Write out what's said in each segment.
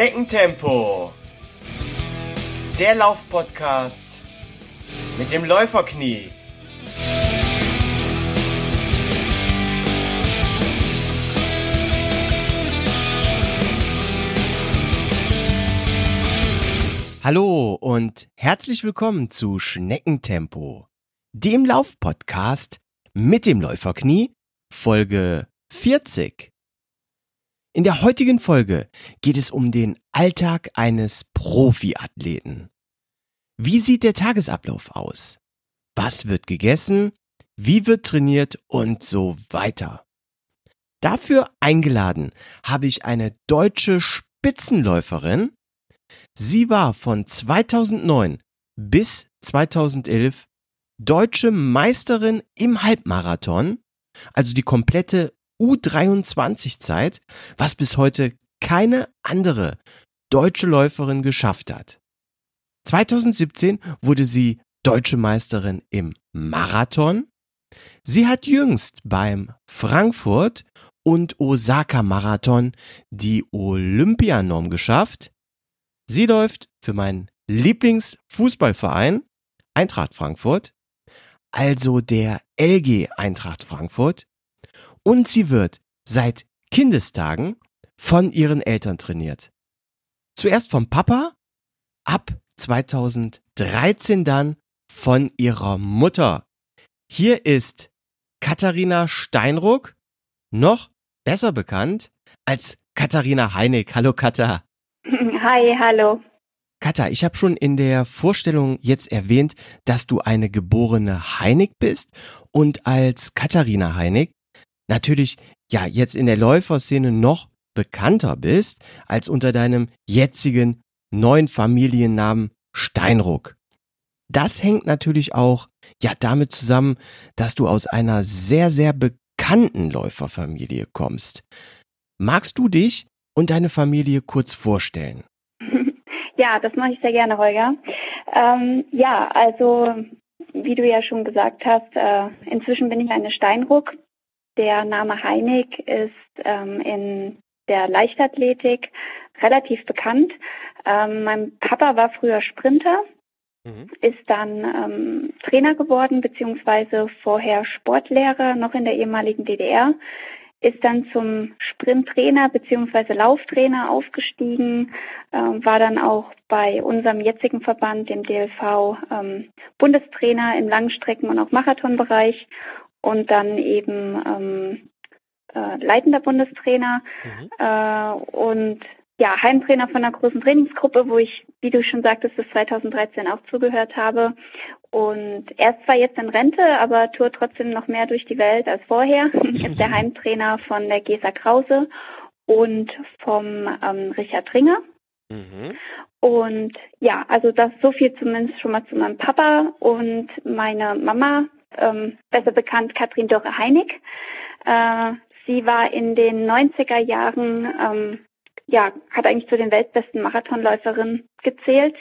Schneckentempo. Der Laufpodcast mit dem Läuferknie. Hallo und herzlich willkommen zu Schneckentempo, dem Laufpodcast mit dem Läuferknie, Folge 40. In der heutigen Folge geht es um den Alltag eines Profiathleten. Wie sieht der Tagesablauf aus? Was wird gegessen? Wie wird trainiert und so weiter? Dafür eingeladen habe ich eine deutsche Spitzenläuferin, Sie war von 2009 bis 2011 deutsche Meisterin im Halbmarathon, also die komplette U23-Zeit, was bis heute keine andere deutsche Läuferin geschafft hat. 2017 wurde sie deutsche Meisterin im Marathon. Sie hat jüngst beim Frankfurt und Osaka Marathon die Olympianorm geschafft. Sie läuft für meinen Lieblingsfußballverein Eintracht Frankfurt, also der LG Eintracht Frankfurt, und sie wird seit Kindestagen von ihren Eltern trainiert. Zuerst vom Papa, ab 2013 dann von ihrer Mutter. Hier ist Katharina Steinruck, noch besser bekannt als Katharina Heinig. Hallo Katha. Hi, hallo. Katha, ich habe schon in der Vorstellung jetzt erwähnt, dass du eine geborene Heinig bist und als Katharina Heinig natürlich ja jetzt in der Läuferszene noch bekannter bist als unter deinem jetzigen neuen Familiennamen Steinruck. Das hängt natürlich auch ja damit zusammen, dass du aus einer sehr sehr bekannten Läuferfamilie kommst. Magst du dich und deine Familie kurz vorstellen? Ja, das mache ich sehr gerne, Holger. Ähm, ja, also wie du ja schon gesagt hast, äh, inzwischen bin ich eine Steinruck. Der Name Heinig ist ähm, in der Leichtathletik relativ bekannt. Ähm, mein Papa war früher Sprinter, mhm. ist dann ähm, Trainer geworden, beziehungsweise vorher Sportlehrer, noch in der ehemaligen DDR ist dann zum Sprinttrainer beziehungsweise Lauftrainer aufgestiegen, äh, war dann auch bei unserem jetzigen Verband, dem DLV, ähm, Bundestrainer im Langstrecken- und auch Marathonbereich und dann eben ähm, äh, leitender Bundestrainer mhm. äh, und ja, Heimtrainer von einer großen Trainingsgruppe, wo ich, wie du schon sagtest, bis 2013 auch zugehört habe. Und er ist zwar jetzt in Rente, aber tourt trotzdem noch mehr durch die Welt als vorher. ist der Heimtrainer von der Gesa Krause und vom ähm, Richard Ringer. Mhm. Und ja, also das so viel zumindest schon mal zu meinem Papa und meine Mama, ähm, besser bekannt Katrin Dörre Heinig. Äh, sie war in den 90er Jahren ähm, ja, hat eigentlich zu den weltbesten Marathonläuferinnen gezählt,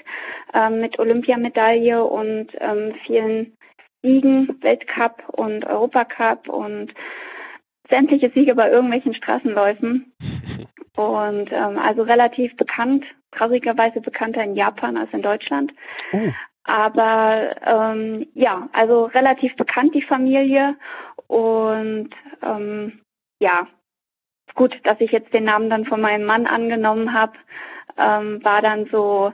ähm, mit Olympiamedaille und ähm, vielen Siegen, Weltcup und Europacup und sämtliche Siege bei irgendwelchen Straßenläufen. Und ähm, also relativ bekannt, traurigerweise bekannter in Japan als in Deutschland. Oh. Aber ähm, ja, also relativ bekannt die Familie und ähm, ja, gut, dass ich jetzt den Namen dann von meinem Mann angenommen habe, ähm, war dann so,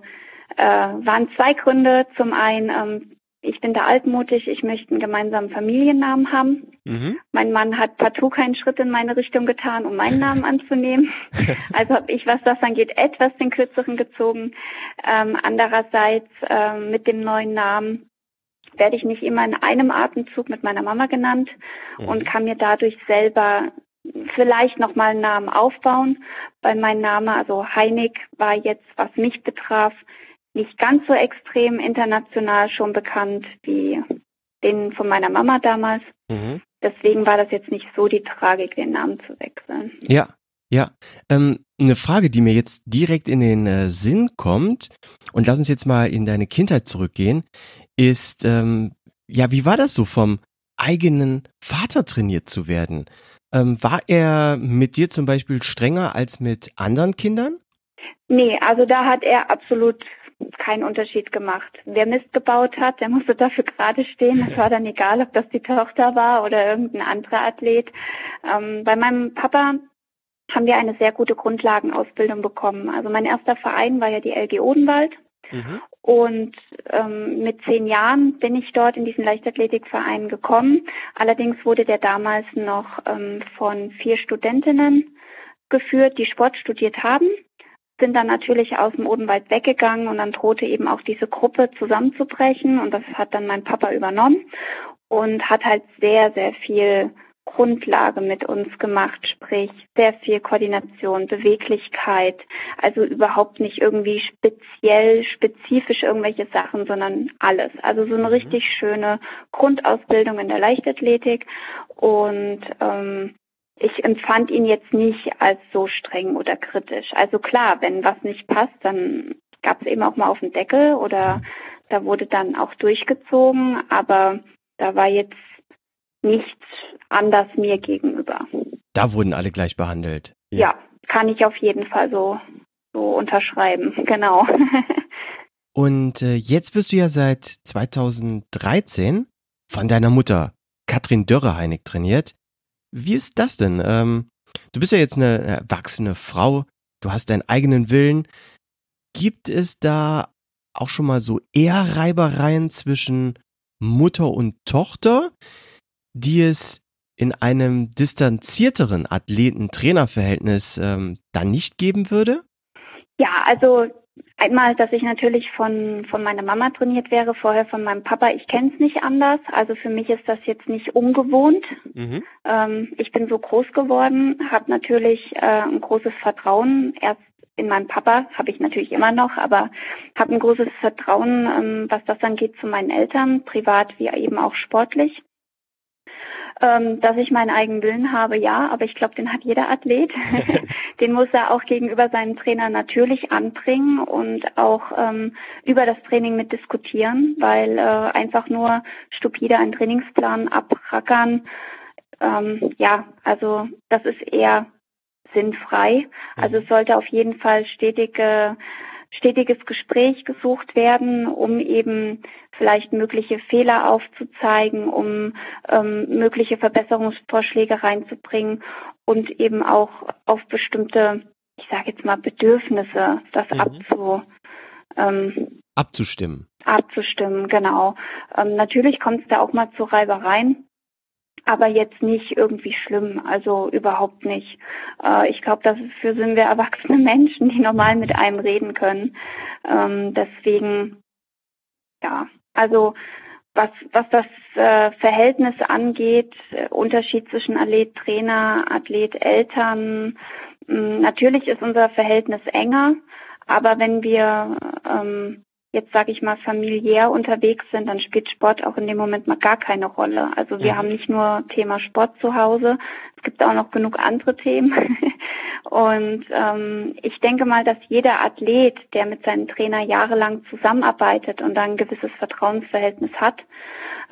äh, waren zwei Gründe. Zum einen, ähm, ich bin da altmutig, ich möchte einen gemeinsamen Familiennamen haben. Mhm. Mein Mann hat partout keinen Schritt in meine Richtung getan, um meinen Namen anzunehmen. Also habe ich, was das angeht, etwas den kürzeren gezogen. Ähm, andererseits äh, mit dem neuen Namen werde ich nicht immer in einem Atemzug mit meiner Mama genannt mhm. und kann mir dadurch selber vielleicht nochmal einen Namen aufbauen, weil mein Name, also Heinig, war jetzt, was mich betraf, nicht ganz so extrem international schon bekannt wie den von meiner Mama damals. Mhm. Deswegen war das jetzt nicht so die Tragik, den Namen zu wechseln. Ja, ja. Ähm, eine Frage, die mir jetzt direkt in den äh, Sinn kommt, und lass uns jetzt mal in deine Kindheit zurückgehen, ist, ähm, ja, wie war das so vom eigenen Vater trainiert zu werden? Ähm, war er mit dir zum Beispiel strenger als mit anderen Kindern? Nee, also da hat er absolut keinen Unterschied gemacht. Wer Mist gebaut hat, der musste dafür gerade stehen. Es war dann egal, ob das die Tochter war oder irgendein anderer Athlet. Ähm, bei meinem Papa haben wir eine sehr gute Grundlagenausbildung bekommen. Also mein erster Verein war ja die LG Odenwald. Mhm. Und ähm, mit zehn Jahren bin ich dort in diesen Leichtathletikverein gekommen. Allerdings wurde der damals noch ähm, von vier Studentinnen geführt, die Sport studiert haben sind dann natürlich aus dem Odenwald weggegangen und dann drohte eben auch diese Gruppe zusammenzubrechen und das hat dann mein Papa übernommen und hat halt sehr, sehr viel Grundlage mit uns gemacht, sprich sehr viel Koordination, Beweglichkeit, also überhaupt nicht irgendwie speziell, spezifisch irgendwelche Sachen, sondern alles. Also so eine mhm. richtig schöne Grundausbildung in der Leichtathletik und ähm, ich empfand ihn jetzt nicht als so streng oder kritisch. Also klar, wenn was nicht passt, dann gab es eben auch mal auf den Deckel oder da wurde dann auch durchgezogen, aber da war jetzt nichts anders mir gegenüber. Da wurden alle gleich behandelt. Ja, kann ich auf jeden Fall so, so unterschreiben, genau. Und äh, jetzt wirst du ja seit 2013 von deiner Mutter Katrin Dörre-Heinig trainiert. Wie ist das denn? Ähm, du bist ja jetzt eine erwachsene Frau, du hast deinen eigenen Willen. Gibt es da auch schon mal so eher Reibereien zwischen Mutter und Tochter, die es in einem distanzierteren Athleten-Trainer-Verhältnis ähm, dann nicht geben würde? Ja, also Einmal, dass ich natürlich von, von meiner Mama trainiert wäre, vorher von meinem Papa. Ich kenne es nicht anders. Also für mich ist das jetzt nicht ungewohnt. Mhm. Ähm, ich bin so groß geworden, habe natürlich äh, ein großes Vertrauen. Erst in meinem Papa habe ich natürlich immer noch, aber habe ein großes Vertrauen, ähm, was das angeht, zu meinen Eltern, privat wie eben auch sportlich. Ähm, dass ich meinen eigenen Willen habe, ja, aber ich glaube, den hat jeder Athlet. den muss er auch gegenüber seinem Trainer natürlich anbringen und auch ähm, über das Training mit diskutieren, weil äh, einfach nur stupide einen Trainingsplan abrackern, ähm, ja, also das ist eher sinnfrei. Also es sollte auf jeden Fall stetige stetiges Gespräch gesucht werden, um eben vielleicht mögliche Fehler aufzuzeigen, um ähm, mögliche Verbesserungsvorschläge reinzubringen und eben auch auf bestimmte, ich sage jetzt mal, Bedürfnisse das mhm. abzu, ähm, abzustimmen. Abzustimmen, genau. Ähm, natürlich kommt es da auch mal zu Reibereien aber jetzt nicht irgendwie schlimm, also überhaupt nicht. Äh, ich glaube, dafür sind wir erwachsene Menschen, die normal mit einem reden können. Ähm, deswegen, ja, also was, was das äh, Verhältnis angeht, äh, Unterschied zwischen Athlet, Trainer, Athlet, Eltern, mh, natürlich ist unser Verhältnis enger, aber wenn wir ähm, jetzt sage ich mal familiär unterwegs sind, dann spielt Sport auch in dem Moment mal gar keine Rolle. Also wir mhm. haben nicht nur Thema Sport zu Hause, es gibt auch noch genug andere Themen. Und ähm, ich denke mal, dass jeder Athlet, der mit seinem Trainer jahrelang zusammenarbeitet und dann ein gewisses Vertrauensverhältnis hat,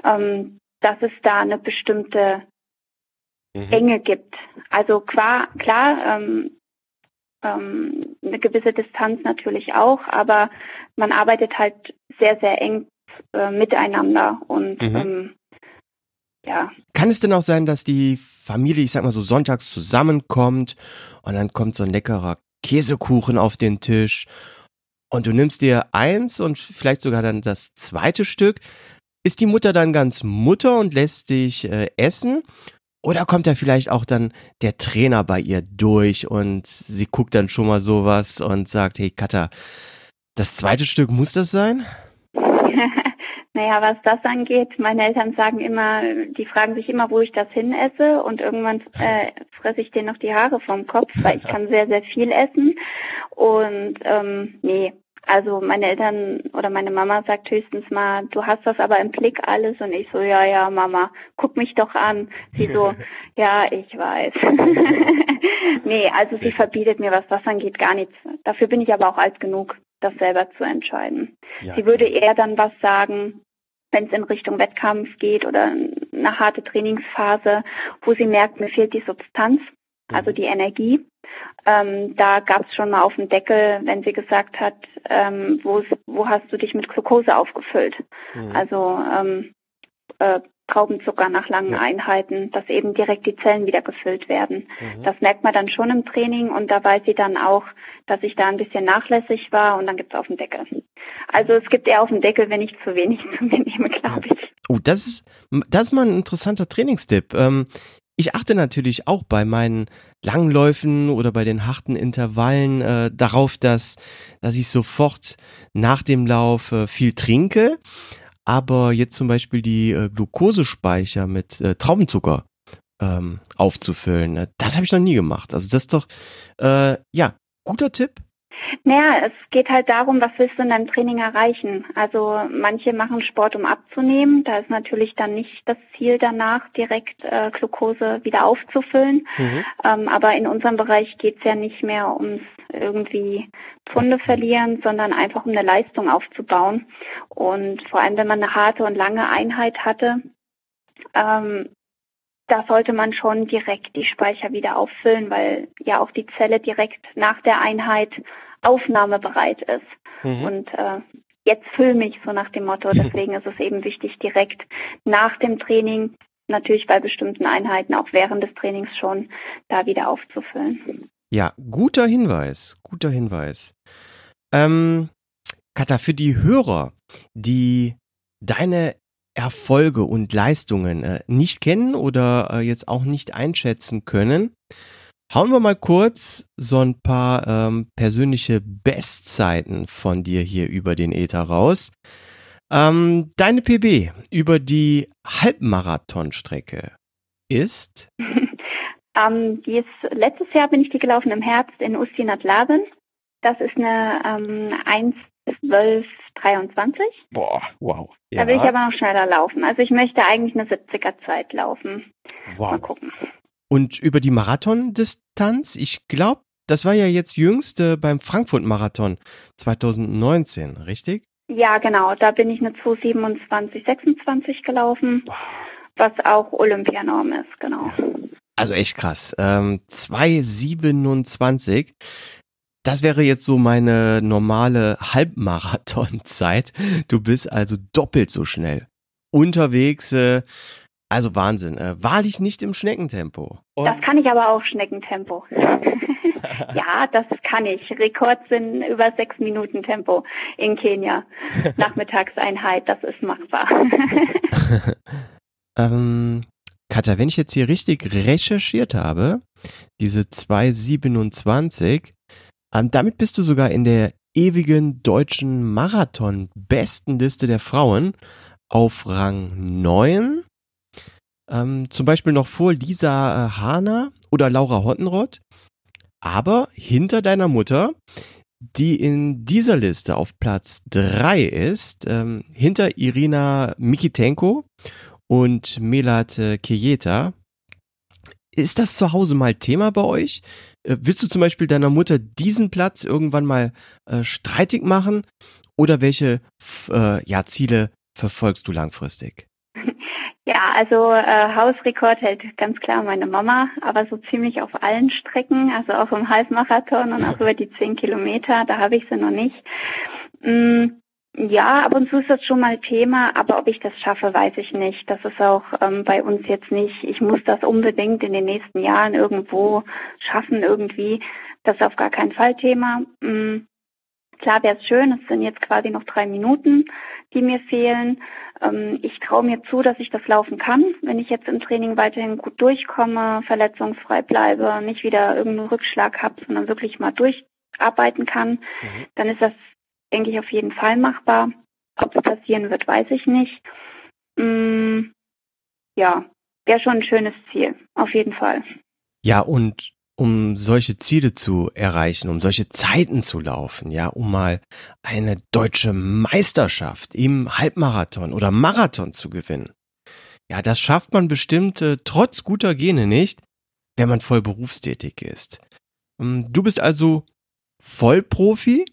ähm, dass es da eine bestimmte mhm. Enge gibt. Also klar, klar ähm, ähm, eine gewisse Distanz natürlich auch, aber man arbeitet halt sehr, sehr eng äh, miteinander und mhm. ähm, ja. Kann es denn auch sein, dass die Familie, ich sag mal so, sonntags zusammenkommt und dann kommt so ein leckerer Käsekuchen auf den Tisch und du nimmst dir eins und vielleicht sogar dann das zweite Stück. Ist die Mutter dann ganz Mutter und lässt dich äh, essen? Oder kommt da vielleicht auch dann der Trainer bei ihr durch und sie guckt dann schon mal sowas und sagt, hey Katha, das zweite Stück muss das sein? naja, was das angeht, meine Eltern sagen immer, die fragen sich immer, wo ich das hin esse und irgendwann äh, fresse ich denen noch die Haare vom Kopf, weil ich kann sehr, sehr viel essen. Und ähm, nee, also meine Eltern oder meine Mama sagt höchstens mal, du hast das aber im Blick alles und ich so, ja, ja, Mama, guck mich doch an. Sie so, ja, ich weiß. nee, also sie verbietet mir, was das angeht, gar nichts. Dafür bin ich aber auch alt genug, das selber zu entscheiden. Ja. Sie würde eher dann was sagen, wenn es in Richtung Wettkampf geht oder eine harte Trainingsphase, wo sie merkt, mir fehlt die Substanz. Also die Energie. Ähm, da gab es schon mal auf dem Deckel, wenn sie gesagt hat, ähm, wo, wo hast du dich mit Glucose aufgefüllt? Mhm. Also ähm, äh, Traubenzucker nach langen ja. Einheiten, dass eben direkt die Zellen wieder gefüllt werden. Mhm. Das merkt man dann schon im Training und da weiß sie dann auch, dass ich da ein bisschen nachlässig war und dann gibt es auf dem Deckel. Also es gibt eher auf dem Deckel, wenn ich zu wenig zu mir nehme, glaube ich. Oh, das ist, das ist mal ein interessanter Trainingstipp. Ähm, ich achte natürlich auch bei meinen Langläufen oder bei den harten Intervallen äh, darauf, dass, dass ich sofort nach dem Lauf äh, viel trinke. Aber jetzt zum Beispiel die äh, Glukosespeicher mit äh, Traubenzucker ähm, aufzufüllen, äh, das habe ich noch nie gemacht. Also das ist doch, äh, ja, guter Tipp. Naja, es geht halt darum, was willst du in deinem Training erreichen? Also manche machen Sport, um abzunehmen. Da ist natürlich dann nicht das Ziel danach, direkt äh, Glucose wieder aufzufüllen. Mhm. Ähm, aber in unserem Bereich geht es ja nicht mehr ums irgendwie Pfunde verlieren, sondern einfach um eine Leistung aufzubauen. Und vor allem, wenn man eine harte und lange Einheit hatte, ähm, da sollte man schon direkt die Speicher wieder auffüllen, weil ja auch die Zelle direkt nach der Einheit aufnahmebereit ist. Mhm. Und äh, jetzt füll mich so nach dem Motto. Deswegen ist es eben wichtig, direkt nach dem Training, natürlich bei bestimmten Einheiten, auch während des Trainings schon, da wieder aufzufüllen. Ja, guter Hinweis, guter Hinweis. Ähm, Katha, für die Hörer, die deine Erfolge und Leistungen äh, nicht kennen oder äh, jetzt auch nicht einschätzen können, Hauen wir mal kurz so ein paar ähm, persönliche Bestzeiten von dir hier über den Ether raus. Ähm, deine PB über die Halbmarathonstrecke ist? ähm, die ist, letztes Jahr bin ich die gelaufen im Herbst in Ustinat-Laben. Das ist eine ähm, 1,12,23. Boah, wow. Ja. Da will ich aber noch schneller laufen. Also ich möchte eigentlich eine 70er Zeit laufen. Wow. Mal gucken. Und über die Marathondistanz, ich glaube, das war ja jetzt jüngste beim Frankfurt-Marathon 2019, richtig? Ja, genau. Da bin ich eine 227, 26 gelaufen, was auch Olympianorm ist, genau. Also echt krass. Ähm, 227. Das wäre jetzt so meine normale Halbmarathonzeit. Du bist also doppelt so schnell unterwegs. Äh, also Wahnsinn. Äh, wahrlich nicht im Schneckentempo. Und das kann ich aber auch Schneckentempo. ja, das kann ich. Rekord sind über sechs Minuten Tempo in Kenia. Nachmittagseinheit, das ist machbar. ähm, Katja, wenn ich jetzt hier richtig recherchiert habe, diese 227, ähm, damit bist du sogar in der ewigen deutschen Marathon-Bestenliste der Frauen auf Rang 9 ähm, zum Beispiel noch vor Lisa äh, Hahner oder Laura Hottenrott, aber hinter deiner Mutter, die in dieser Liste auf Platz 3 ist, ähm, hinter Irina Mikitenko und Melat äh, Kejeta. Ist das zu Hause mal Thema bei euch? Äh, willst du zum Beispiel deiner Mutter diesen Platz irgendwann mal äh, streitig machen? Oder welche äh, ja, Ziele verfolgst du langfristig? Ja, also äh, Hausrekord hält ganz klar meine Mama, aber so ziemlich auf allen Strecken, also auch im Halbmarathon und auch über die zehn Kilometer, da habe ich sie noch nicht. Mm, ja, ab und zu ist das schon mal Thema, aber ob ich das schaffe, weiß ich nicht. Das ist auch ähm, bei uns jetzt nicht. Ich muss das unbedingt in den nächsten Jahren irgendwo schaffen, irgendwie. Das ist auf gar keinen Fall Thema. Mm, klar wäre es schön, es sind jetzt quasi noch drei Minuten, die mir fehlen. Ähm, ich traue mir zu, dass ich das laufen kann, wenn ich jetzt im Training weiterhin gut durchkomme, verletzungsfrei bleibe, nicht wieder irgendeinen Rückschlag habe, sondern wirklich mal durcharbeiten kann, mhm. dann ist das, denke ich, auf jeden Fall machbar. Ob es passieren wird, weiß ich nicht. Mm, ja, wäre schon ein schönes Ziel, auf jeden Fall. Ja, und um solche Ziele zu erreichen, um solche Zeiten zu laufen, ja, um mal eine deutsche Meisterschaft im Halbmarathon oder Marathon zu gewinnen. Ja, das schafft man bestimmt äh, trotz guter Gene nicht, wenn man voll berufstätig ist. Ähm, du bist also Vollprofi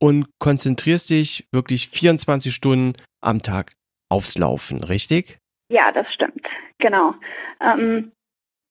und konzentrierst dich wirklich 24 Stunden am Tag aufs Laufen, richtig? Ja, das stimmt. Genau. Ähm,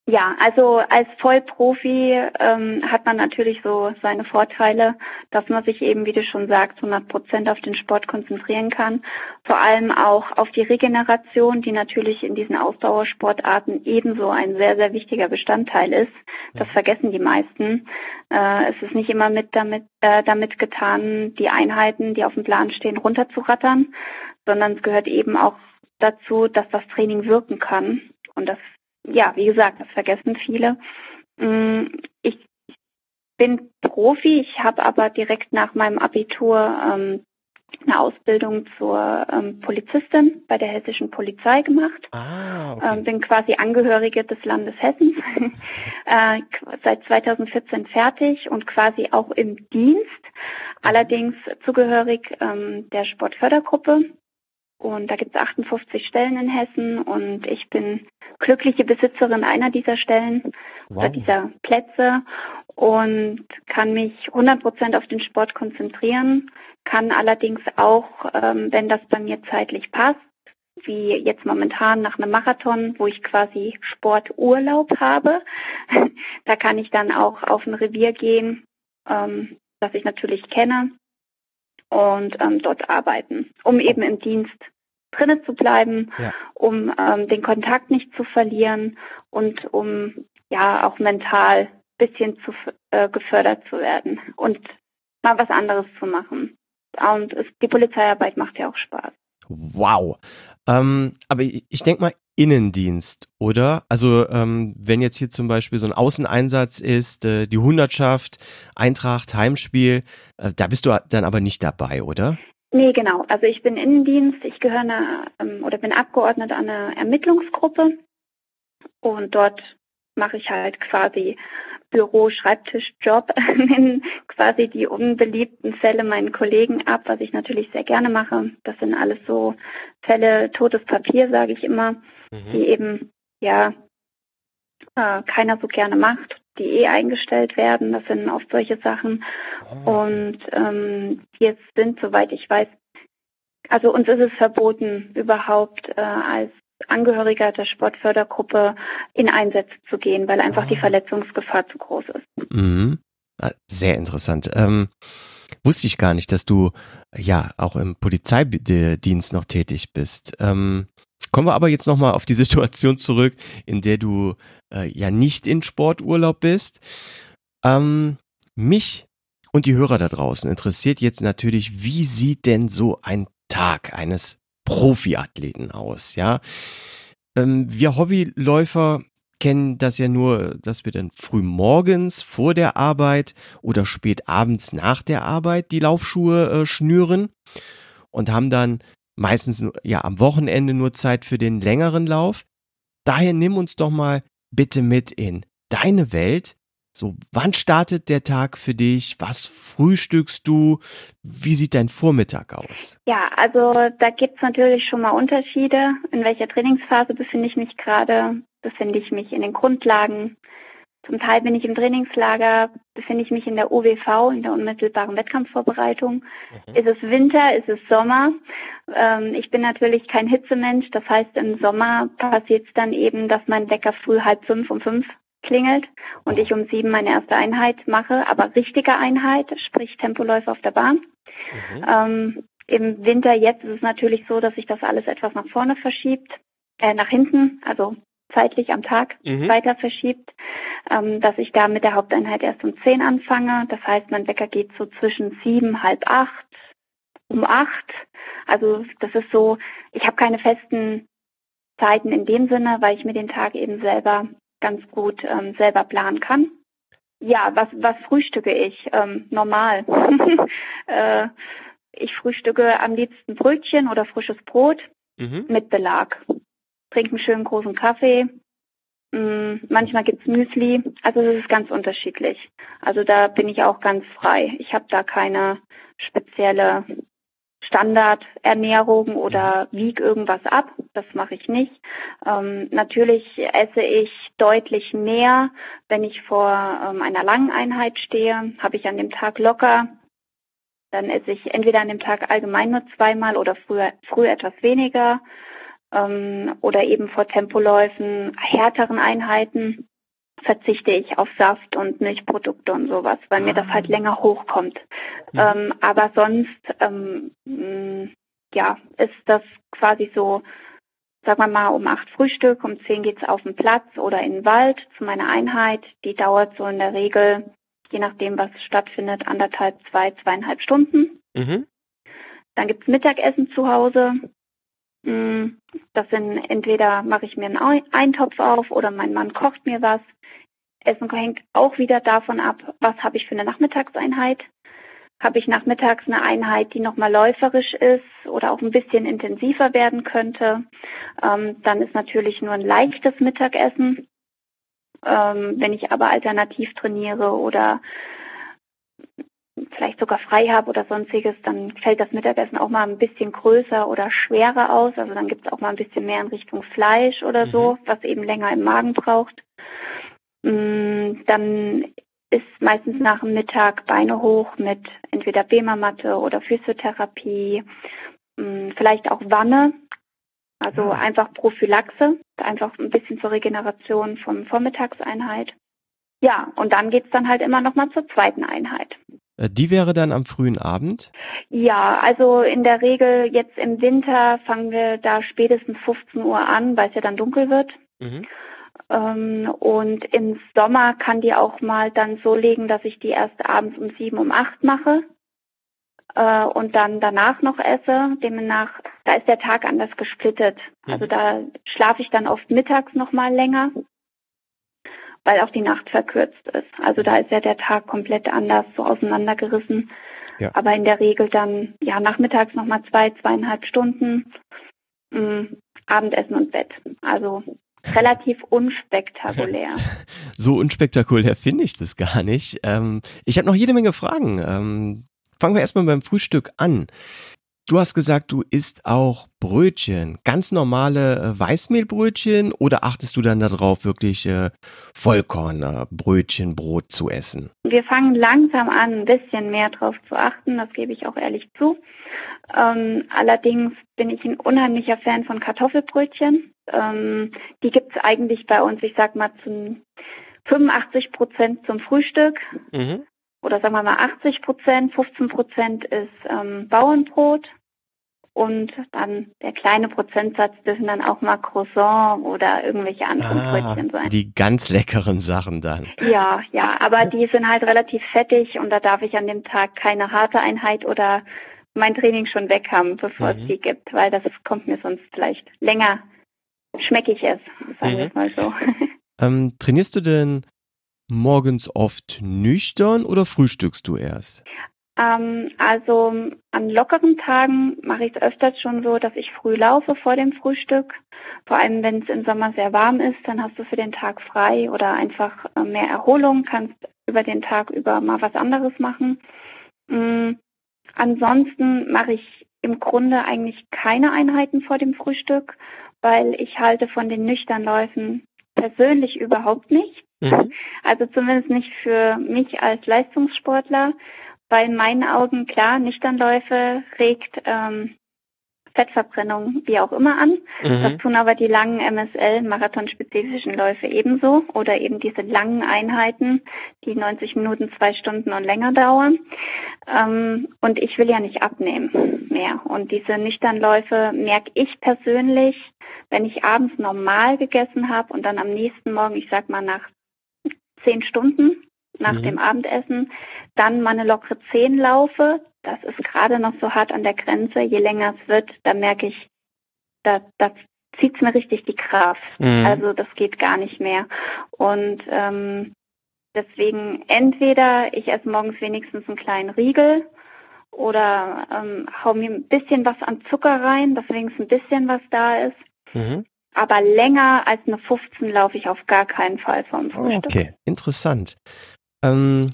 Ja, also als Vollprofi ähm, hat man natürlich so seine Vorteile, dass man sich eben, wie du schon sagst, 100 Prozent auf den Sport konzentrieren kann. Vor allem auch auf die Regeneration, die natürlich in diesen Ausdauersportarten ebenso ein sehr, sehr wichtiger Bestandteil ist. Das vergessen die meisten. Äh, es ist nicht immer mit damit, äh, damit getan, die Einheiten, die auf dem Plan stehen, runterzurattern, sondern es gehört eben auch dazu, dass das Training wirken kann. Und das ja, wie gesagt, das vergessen viele. Mm, ich bin Profi, ich habe aber direkt nach meinem Abitur ähm, eine Ausbildung zur ähm, Polizistin bei der hessischen Polizei gemacht. Ah, okay. ähm, bin quasi Angehörige des Landes Hessen, äh, seit 2014 fertig und quasi auch im Dienst, allerdings zugehörig ähm, der Sportfördergruppe und da gibt es 58 Stellen in Hessen und ich bin glückliche Besitzerin einer dieser Stellen wow. oder dieser Plätze und kann mich 100 Prozent auf den Sport konzentrieren, kann allerdings auch, ähm, wenn das bei mir zeitlich passt, wie jetzt momentan nach einem Marathon, wo ich quasi Sporturlaub habe, da kann ich dann auch auf ein Revier gehen, ähm, das ich natürlich kenne und ähm, dort arbeiten, um eben im Dienst drinnen zu bleiben, ja. um ähm, den Kontakt nicht zu verlieren und um ja auch mental bisschen zu äh, gefördert zu werden und mal was anderes zu machen. Und es, die Polizeiarbeit macht ja auch Spaß. Wow. Ähm, aber ich, ich denke mal Innendienst, oder? Also ähm, wenn jetzt hier zum Beispiel so ein Außeneinsatz ist, äh, die Hundertschaft, Eintracht, Heimspiel, äh, da bist du dann aber nicht dabei, oder? Nee, genau. Also ich bin Innendienst, ich gehöre eine, ähm, oder bin abgeordnet an einer Ermittlungsgruppe und dort mache ich halt quasi Büro, Schreibtisch, Job, quasi die unbeliebten Fälle meinen Kollegen ab, was ich natürlich sehr gerne mache. Das sind alles so Fälle, totes Papier, sage ich immer, mhm. die eben ja äh, keiner so gerne macht die eh eingestellt werden. Das sind oft solche Sachen. Oh. Und ähm, wir sind, soweit ich weiß, also uns ist es verboten, überhaupt äh, als Angehöriger der Sportfördergruppe in Einsätze zu gehen, weil einfach oh. die ah. Verletzungsgefahr zu groß ist. Mhm. Ah, sehr interessant. Ähm, wusste ich gar nicht, dass du ja auch im Polizeidienst noch tätig bist. Ähm, Kommen wir aber jetzt nochmal auf die Situation zurück, in der du äh, ja nicht in Sporturlaub bist. Ähm, mich und die Hörer da draußen interessiert jetzt natürlich, wie sieht denn so ein Tag eines Profiathleten aus, ja? Ähm, wir Hobbyläufer kennen das ja nur, dass wir dann früh morgens vor der Arbeit oder spät abends nach der Arbeit die Laufschuhe äh, schnüren und haben dann meistens ja am Wochenende nur Zeit für den längeren Lauf. Daher nimm uns doch mal bitte mit in deine Welt. So, wann startet der Tag für dich? Was frühstückst du? Wie sieht dein Vormittag aus? Ja, also da gibt's natürlich schon mal Unterschiede. In welcher Trainingsphase befinde ich mich gerade? Befinde ich mich in den Grundlagen? Zum Teil bin ich im Trainingslager, befinde ich mich in der UWV, in der unmittelbaren Wettkampfvorbereitung. Mhm. Ist es Winter, ist es Sommer? Ähm, ich bin natürlich kein Hitzemensch, das heißt im Sommer passiert es dann eben, dass mein Wecker früh halb fünf um fünf klingelt und ich um sieben meine erste Einheit mache, aber richtige Einheit, sprich Tempoläufe auf der Bahn. Mhm. Ähm, Im Winter jetzt ist es natürlich so, dass sich das alles etwas nach vorne verschiebt, äh, nach hinten, also zeitlich am Tag mhm. weiter verschiebt, ähm, dass ich da mit der Haupteinheit erst um zehn anfange. Das heißt, mein Wecker geht so zwischen sieben, halb acht, um acht. Also das ist so, ich habe keine festen Zeiten in dem Sinne, weil ich mir den Tag eben selber ganz gut ähm, selber planen kann. Ja, was, was frühstücke ich? Ähm, normal. äh, ich frühstücke am liebsten Brötchen oder frisches Brot mhm. mit Belag trinke einen schönen großen Kaffee. Mm, manchmal gibt's Müsli. Also das ist ganz unterschiedlich. Also da bin ich auch ganz frei. Ich habe da keine spezielle Standardernährung oder wieg irgendwas ab. Das mache ich nicht. Ähm, natürlich esse ich deutlich mehr, wenn ich vor ähm, einer langen Einheit stehe. Habe ich an dem Tag locker. Dann esse ich entweder an dem Tag allgemein nur zweimal oder früher, früh etwas weniger ähm, oder eben vor Tempoläufen, härteren Einheiten, verzichte ich auf Saft und Milchprodukte und sowas, weil mir das halt ah. länger hochkommt. Mhm. Ähm, aber sonst, ähm, mh, ja, ist das quasi so, sagen wir mal, um acht Frühstück, um zehn geht's auf den Platz oder in den Wald zu meiner Einheit. Die dauert so in der Regel, je nachdem, was stattfindet, anderthalb, zwei, zweieinhalb Stunden. Mhm. Dann gibt's Mittagessen zu Hause. Mm, das sind entweder mache ich mir einen Eintopf auf oder mein Mann kocht mir was. Essen hängt auch wieder davon ab, was habe ich für eine Nachmittagseinheit. Habe ich nachmittags eine Einheit, die nochmal läuferisch ist oder auch ein bisschen intensiver werden könnte, ähm, dann ist natürlich nur ein leichtes Mittagessen. Ähm, wenn ich aber alternativ trainiere oder vielleicht sogar frei habe oder sonstiges, dann fällt das Mittagessen auch mal ein bisschen größer oder schwerer aus. Also dann gibt es auch mal ein bisschen mehr in Richtung Fleisch oder so, mhm. was eben länger im Magen braucht. Mm, dann ist meistens nach dem Mittag Beine hoch mit entweder Bema-Matte oder Physiotherapie, mm, vielleicht auch Wanne, also ah. einfach Prophylaxe, einfach ein bisschen zur Regeneration vom Vormittagseinheit. Ja, und dann geht's dann halt immer nochmal zur zweiten Einheit. Äh, die wäre dann am frühen Abend? Ja, also in der Regel jetzt im Winter fangen wir da spätestens 15 Uhr an, weil es ja dann dunkel wird. Mhm. Ähm, und im Sommer kann die auch mal dann so legen, dass ich die erst abends um sieben, um acht mache äh, und dann danach noch esse. Demnach, da ist der Tag anders gesplittet. Mhm. Also da schlafe ich dann oft mittags noch mal länger weil auch die Nacht verkürzt ist. Also da ist ja der Tag komplett anders so auseinandergerissen. Ja. Aber in der Regel dann ja nachmittags nochmal zwei, zweieinhalb Stunden mh, mm, Abendessen und Bett. Also relativ unspektakulär. so unspektakulär finde ich das gar nicht. Ähm, ich habe noch jede Menge Fragen. Ähm, fangen wir erstmal beim Frühstück an. Du hast gesagt, du isst auch Brötchen, ganz normale äh, Weißmehlbrötchen oder achtest du dann darauf, wirklich äh, Vollkornbrötchen, Brot zu essen? Wir fangen langsam an, ein bisschen mehr darauf zu achten, das gebe ich auch ehrlich zu. Ähm, allerdings bin ich ein unheimlicher Fan von Kartoffelbrötchen. Ähm, die gibt es eigentlich bei uns, ich sag mal, zu 85 Prozent zum Frühstück. Mhm oder sagen wir mal 80 Prozent, 15 Prozent ist ähm, Bauernbrot und dann der kleine Prozentsatz dürfen dann auch mal Croissant oder irgendwelche anderen ah, Brötchen sein. Die ganz leckeren Sachen dann. Ja, ja, aber die sind halt relativ fettig und da darf ich an dem Tag keine harte Einheit oder mein Training schon weg haben, bevor mhm. es die gibt, weil das kommt mir sonst vielleicht länger schmeckig ist, sagen wir mhm. es mal so. Ähm, trainierst du denn morgens oft nüchtern oder frühstückst du erst? Ähm, also an lockeren Tagen mache ich es öfters schon so, dass ich früh laufe vor dem Frühstück. Vor allem, wenn es im Sommer sehr warm ist, dann hast du für den Tag frei oder einfach äh, mehr Erholung, kannst über den Tag über mal was anderes machen. Ähm, ansonsten mache ich im Grunde eigentlich keine Einheiten vor dem Frühstück, weil ich halte von den Nüchternläufen persönlich überhaupt nicht. Mhm. Also zumindest nicht für mich als Leistungssportler, weil in meinen Augen klar, Nüchternläufe regt ähm, Fettverbrennung wie auch immer an. Mhm. Das tun aber die langen MSL, marathonspezifischen Läufe ebenso oder eben diese langen Einheiten, die 90 Minuten, zwei Stunden und länger dauern. Ähm, und ich will ja nicht abnehmen mehr. Und diese Nüchternläufe merke ich persönlich, wenn ich abends normal gegessen habe und dann am nächsten Morgen, ich sag mal nach zehn Stunden nach mhm. dem Abendessen, dann meine lockere Zehn laufe. Das ist gerade noch so hart an der Grenze. Je länger es wird, da merke ich, da, da zieht es mir richtig die Kraft. Mhm. Also das geht gar nicht mehr. Und ähm, deswegen entweder ich esse morgens wenigstens einen kleinen Riegel oder ähm, hau mir ein bisschen was an Zucker rein, dass wenigstens ein bisschen was da ist. Mhm. Aber länger als eine 15 laufe ich auf gar keinen Fall vom Frühstück. Okay, interessant. Ähm,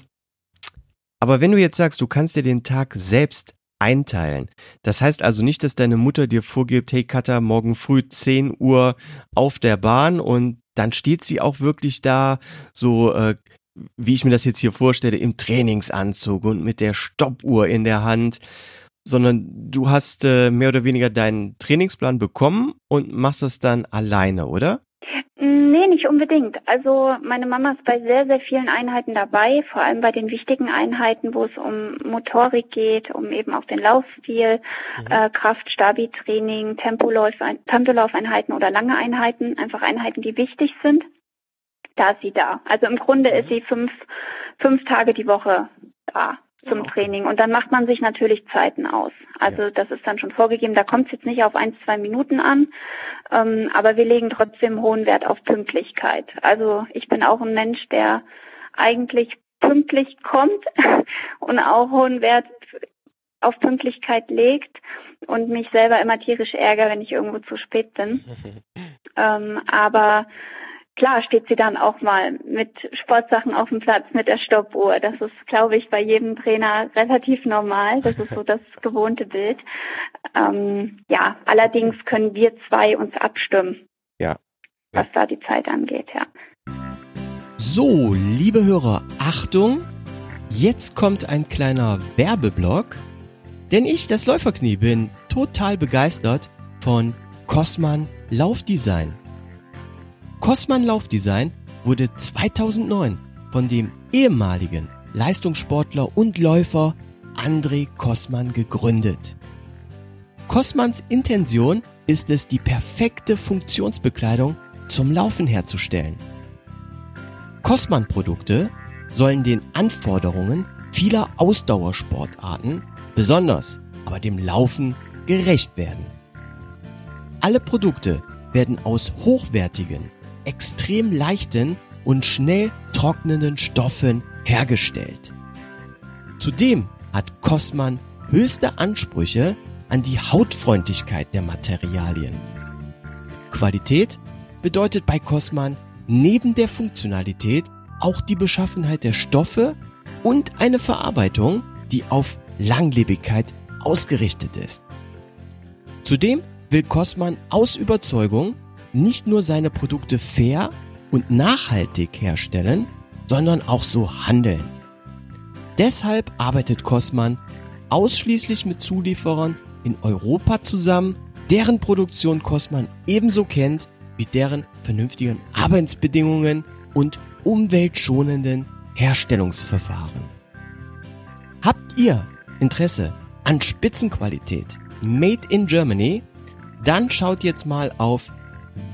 aber wenn du jetzt sagst, du kannst dir den Tag selbst einteilen. Das heißt also nicht, dass deine Mutter dir vorgibt, hey Katha, morgen früh 10 Uhr auf der Bahn und dann steht sie auch wirklich da, so äh, wie ich mir das jetzt hier vorstelle, im Trainingsanzug und mit der Stoppuhr in der Hand sondern du hast äh, mehr oder weniger deinen Trainingsplan bekommen und machst das dann alleine, oder? Nee, nicht unbedingt. Also meine Mama ist bei sehr, sehr vielen Einheiten dabei, vor allem bei den wichtigen Einheiten, wo es um Motorik geht, um eben auch den Laufstil, mhm. äh, Kraft, Stabi-Training, Tempolauf, Tempolaufeinheiten oder lange Einheiten, einfach Einheiten, die wichtig sind. Da ist sie da. Also im Grunde mhm. ist sie fünf, fünf Tage die Woche da zum Training. Und dann macht man sich natürlich Zeiten aus. Also ja. das ist dann schon vorgegeben. Da kommt es jetzt nicht auf ein, zwei Minuten an, ähm, aber wir legen trotzdem hohen Wert auf Pünktlichkeit. Also ich bin auch ein Mensch, der eigentlich pünktlich kommt und auch hohen Wert auf Pünktlichkeit legt und mich selber immer tierisch ärgere, wenn ich irgendwo zu spät bin. ähm, aber klar steht sie dann auch mal mit Sportsachen auf dem Platz mit der Stoppuhr. Das ist, glaube ich, bei jedem Trainer relativ normal. Das ist so das gewohnte Bild. Ähm, ja, allerdings können wir zwei uns abstimmen. Ja. Was da die Zeit angeht, ja. So, liebe Hörer, Achtung! Jetzt kommt ein kleiner Werbeblock. Denn ich, das Läuferknie, bin total begeistert von Cosman Laufdesign. Cosman Laufdesign wurde 2009 von dem ehemaligen Leistungssportler und Läufer André Kosman gegründet. Kosmans Intention ist es, die perfekte Funktionsbekleidung zum Laufen herzustellen. Kosman-Produkte sollen den Anforderungen vieler Ausdauersportarten, besonders aber dem Laufen, gerecht werden. Alle Produkte werden aus hochwertigen, extrem leichten und schnell trocknenden Stoffen hergestellt. Zudem hat Cosman höchste Ansprüche an die Hautfreundlichkeit der Materialien. Qualität bedeutet bei Cosman neben der Funktionalität auch die Beschaffenheit der Stoffe und eine Verarbeitung, die auf Langlebigkeit ausgerichtet ist. Zudem will Cosman aus Überzeugung nicht nur seine Produkte fair und nachhaltig herstellen, sondern auch so handeln. Deshalb arbeitet Cosman ausschließlich mit Zulieferern in Europa zusammen, deren Produktion Cosman ebenso kennt wie deren vernünftigen Arbeitsbedingungen und umweltschonenden Herstellungsverfahren. Habt ihr Interesse an Spitzenqualität Made in Germany? Dann schaut jetzt mal auf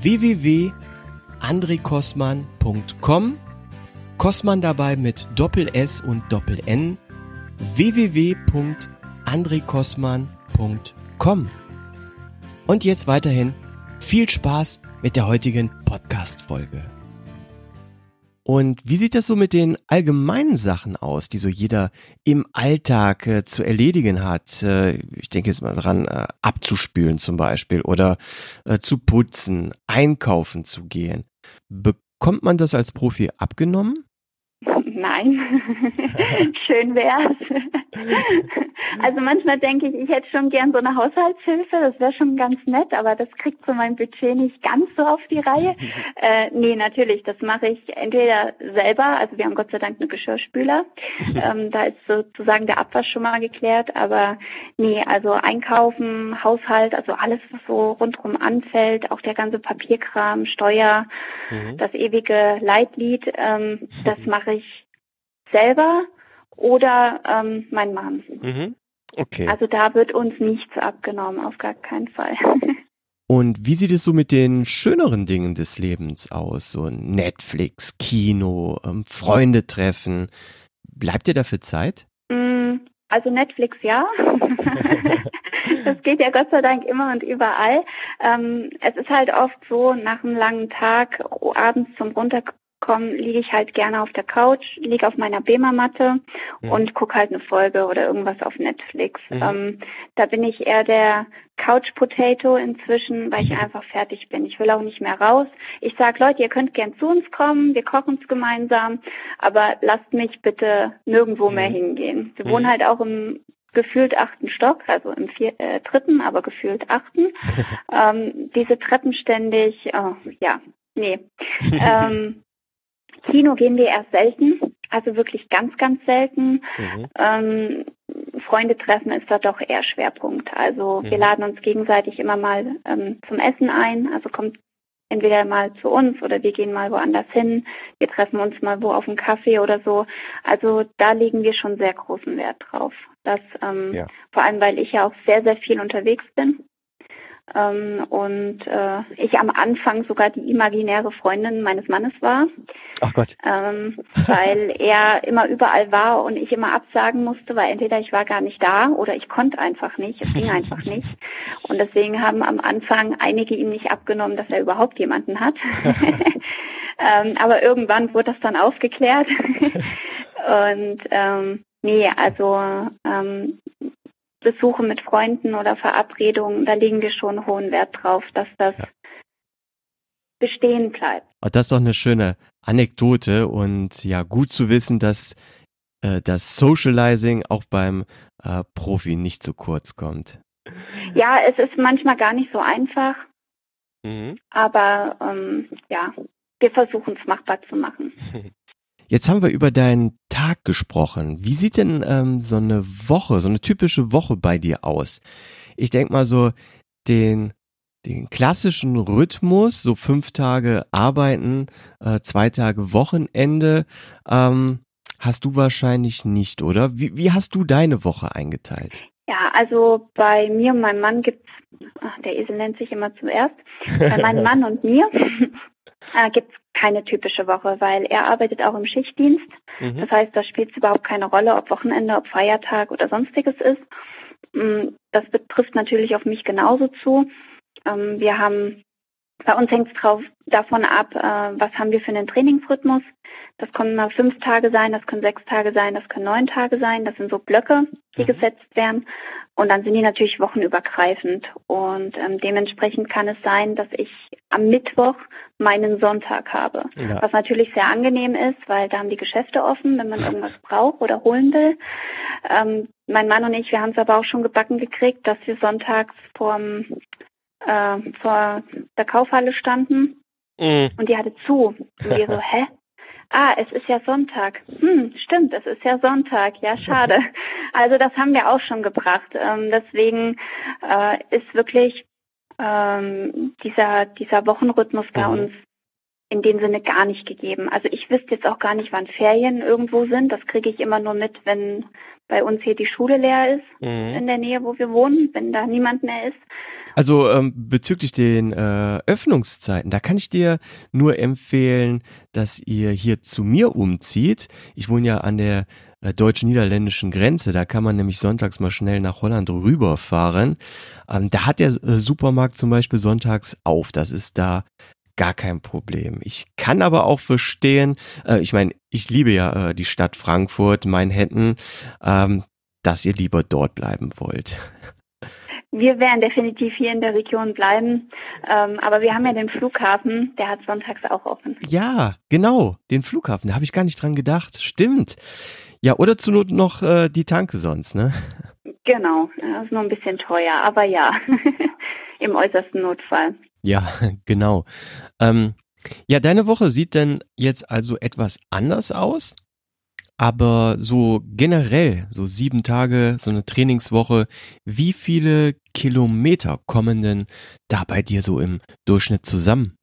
www.andrekosman.com. Kosman dabei mit Doppel S und Doppel N. www.andrekosman.com. Und jetzt weiterhin viel Spaß mit der heutigen Podcast-Folge. Und wie sieht das so mit den allgemeinen Sachen aus, die so jeder im Alltag äh, zu erledigen hat? Äh, ich denke jetzt mal dran, äh, abzuspülen zum Beispiel oder äh, zu putzen, einkaufen zu gehen. Bekommt man das als Profi abgenommen? Nein, schön wär's. also manchmal denke ich, ich hätte schon gern so eine Haushaltshilfe, das wäre schon ganz nett, aber das kriegt so mein Budget nicht ganz so auf die Reihe. Äh, nee, natürlich, das mache ich entweder selber, also wir haben Gott sei Dank eine Geschirrspüler, ähm, da ist sozusagen der Abwasch schon mal geklärt, aber nee, also einkaufen, Haushalt, also alles, was so rundherum anfällt, auch der ganze Papierkram, Steuer, mhm. das ewige Leitlied, ähm, das mache ich selber oder ähm, mein Mann. Mhm. Okay. Also da wird uns nichts abgenommen, auf gar keinen Fall. Und wie sieht es so mit den schöneren Dingen des Lebens aus? So Netflix, Kino, ähm, Freunde treffen. Bleibt dir dafür Zeit? Mm, also Netflix ja. das geht ja Gott sei Dank immer und überall. Ähm, es ist halt oft so, nach einem langen Tag, abends zum Runterkommen, komme, liege ich halt gerne auf der Couch, liege auf meiner Bema-Matte mhm. und gucke halt eine Folge oder irgendwas auf Netflix. Mhm. Ähm, da bin ich eher der Couch-Potato inzwischen, weil ich mhm. einfach fertig bin. Ich will auch nicht mehr raus. Ich sage, Leute, ihr könnt gern zu uns kommen, wir kochen es gemeinsam, aber lasst mich bitte nirgendwo mehr mhm. hingehen. Wir wohnen mhm. halt auch im gefühlt achten Stock, also im vier, äh, dritten, aber gefühlt achten. ähm, diese Treppen ständig, oh, ja, nee. ähm, Kino gehen wir erst selten, also wirklich ganz, ganz selten. Mhm. Ähm, Freunde treffen ist da doch eher Schwerpunkt. Also mhm. wir laden uns gegenseitig immer mal ähm, zum Essen ein. Also kommt entweder mal zu uns oder wir gehen mal woanders hin. Wir treffen uns mal wo auf einen Kaffee oder so. Also da legen wir schon sehr großen Wert drauf. Das, ähm, ja. vor allem, weil ich ja auch sehr, sehr viel unterwegs bin ähm, und äh, ich am Anfang sogar die imaginäre Freundin meines Mannes war. Ach Gott. Ähm, weil er immer überall war und ich immer absagen musste, weil entweder ich war gar nicht da oder ich konnte einfach nicht, es ging einfach nicht. Und deswegen haben am Anfang einige ihm nicht abgenommen, dass er überhaupt jemanden hat. ähm, aber irgendwann wurde das dann aufgeklärt. und ähm, Nee, also ähm, Besuche mit Freunden oder Verabredungen, da legen wir schon hohen Wert drauf, dass das ja. bestehen bleibt. Oh, das ist doch eine schöne Anekdote und ja, gut zu wissen, dass äh, das Socializing auch beim äh, Profi nicht zu kurz kommt. Ja, es ist manchmal gar nicht so einfach, mhm. aber ähm, ja, wir versuchen es machbar zu machen. Jetzt haben wir über deinen Tag gesprochen. Wie sieht denn ähm, so eine Woche, so eine typische Woche bei dir aus? Ich denke mal so den den klassischen Rhythmus, so fünf Tage arbeiten, äh, zwei Tage Wochenende, ähm, hast du wahrscheinlich nicht, oder? Wie, wie hast du deine Woche eingeteilt? Ja, also bei mir und meinem Mann gibt's, ach, der Esel nennt sich immer zuerst, bei meinem Mann und mir äh, gibt's keine typische Woche, weil er arbeitet auch im Schichtdienst. Mhm. Das heißt, da spielt es überhaupt keine Rolle, ob Wochenende, ob Feiertag oder sonstiges ist. Mm, das betrifft natürlich auf mich genauso zu. Ähm, wir haben, bei uns hängt es davon ab, äh, was haben wir für einen Trainingsrhythmus. Das können mal fünf Tage sein, das können sechs Tage sein, das können neun Tage sein. Das sind so Blöcke, die mhm. gesetzt werden. Und dann sind die natürlich wochenübergreifend. Und ähm, dementsprechend kann es sein, dass ich am Mittwoch meinen Sonntag habe. Ja. Was natürlich sehr angenehm ist, weil da haben die Geschäfte offen, wenn man irgendwas braucht oder holen will. Ähm, mein Mann und ich, wir haben es aber auch schon gebacken gekriegt, dass wir sonntags vorm, äh, vor der Kaufhalle standen. Mhm. Und die hatte zu. Und wir so, hä? Ah, es ist ja Sonntag. Hm, stimmt, es ist ja Sonntag. Ja, schade. Also das haben wir auch schon gebracht. Ähm, deswegen äh, ist wirklich ähm, dieser, dieser Wochenrhythmus bei mhm. uns in dem Sinne gar nicht gegeben. Also ich wüsste jetzt auch gar nicht, wann Ferien irgendwo sind. Das kriege ich immer nur mit, wenn bei uns hier die Schule leer ist, mhm. in der Nähe, wo wir wohnen, wenn da niemand mehr ist. Also ähm, bezüglich den äh, Öffnungszeiten, da kann ich dir nur empfehlen, dass ihr hier zu mir umzieht. Ich wohne ja an der äh, deutsch-niederländischen Grenze. Da kann man nämlich sonntags mal schnell nach Holland rüberfahren. Ähm, da hat der äh, Supermarkt zum Beispiel sonntags auf. Das ist da gar kein Problem. Ich kann aber auch verstehen, äh, ich meine, ich liebe ja äh, die Stadt Frankfurt, Manhattan, ähm, dass ihr lieber dort bleiben wollt. Wir werden definitiv hier in der Region bleiben, ähm, aber wir haben ja den Flughafen, der hat sonntags auch offen. Ja, genau, den Flughafen, da habe ich gar nicht dran gedacht. Stimmt. Ja, oder zur Not noch äh, die Tanke sonst, ne? Genau, das ist nur ein bisschen teuer, aber ja, im äußersten Notfall. Ja, genau. Ähm, ja, deine Woche sieht denn jetzt also etwas anders aus, aber so generell, so sieben Tage, so eine Trainingswoche, wie viele Kilometer kommen denn da bei dir so im Durchschnitt zusammen?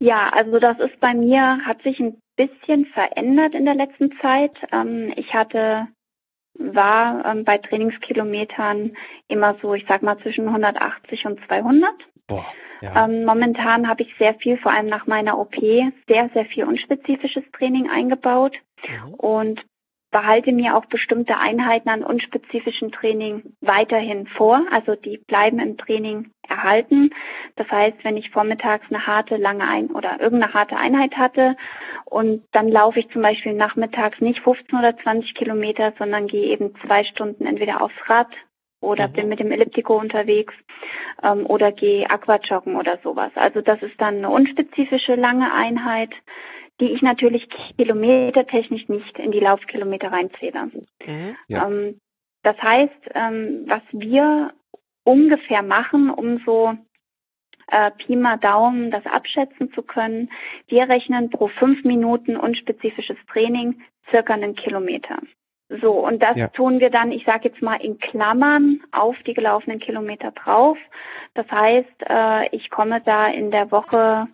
Ja, also das ist bei mir, hat sich ein bisschen verändert in der letzten Zeit. Ähm, ich hatte, war ähm, bei Trainingskilometern immer so, ich sag mal zwischen 180 und 200. Boah. Ja. Ähm, momentan habe ich sehr viel, vor allem nach meiner OP, sehr, sehr viel unspezifisches Training eingebaut. Und behalte mir auch bestimmte Einheiten an unspezifischen Training weiterhin vor. Also die bleiben im Training erhalten. Das heißt, wenn ich vormittags eine harte, lange ein oder irgendeine harte Einheit hatte und dann laufe ich zum Beispiel nachmittags nicht 15 oder 20 Kilometer, sondern gehe eben zwei Stunden entweder aufs Rad oder mhm. bin mit dem Elliptico unterwegs ähm, oder gehe Aquajoggen oder sowas. Also das ist dann eine unspezifische lange Einheit, die ich natürlich kilometertechnisch nicht in die Laufkilometer reinzähle. Mhm. Ja. Ähm, das heißt, ähm, was wir ungefähr machen, um so äh, Pi mal Daumen das abschätzen zu können, wir rechnen pro fünf Minuten unspezifisches Training circa einen Kilometer. So, und das Ja. tun wir dann, ich sage jetzt mal in Klammern, auf die gelaufenen Kilometer drauf. Das heißt, äh, ich komme da in der Woche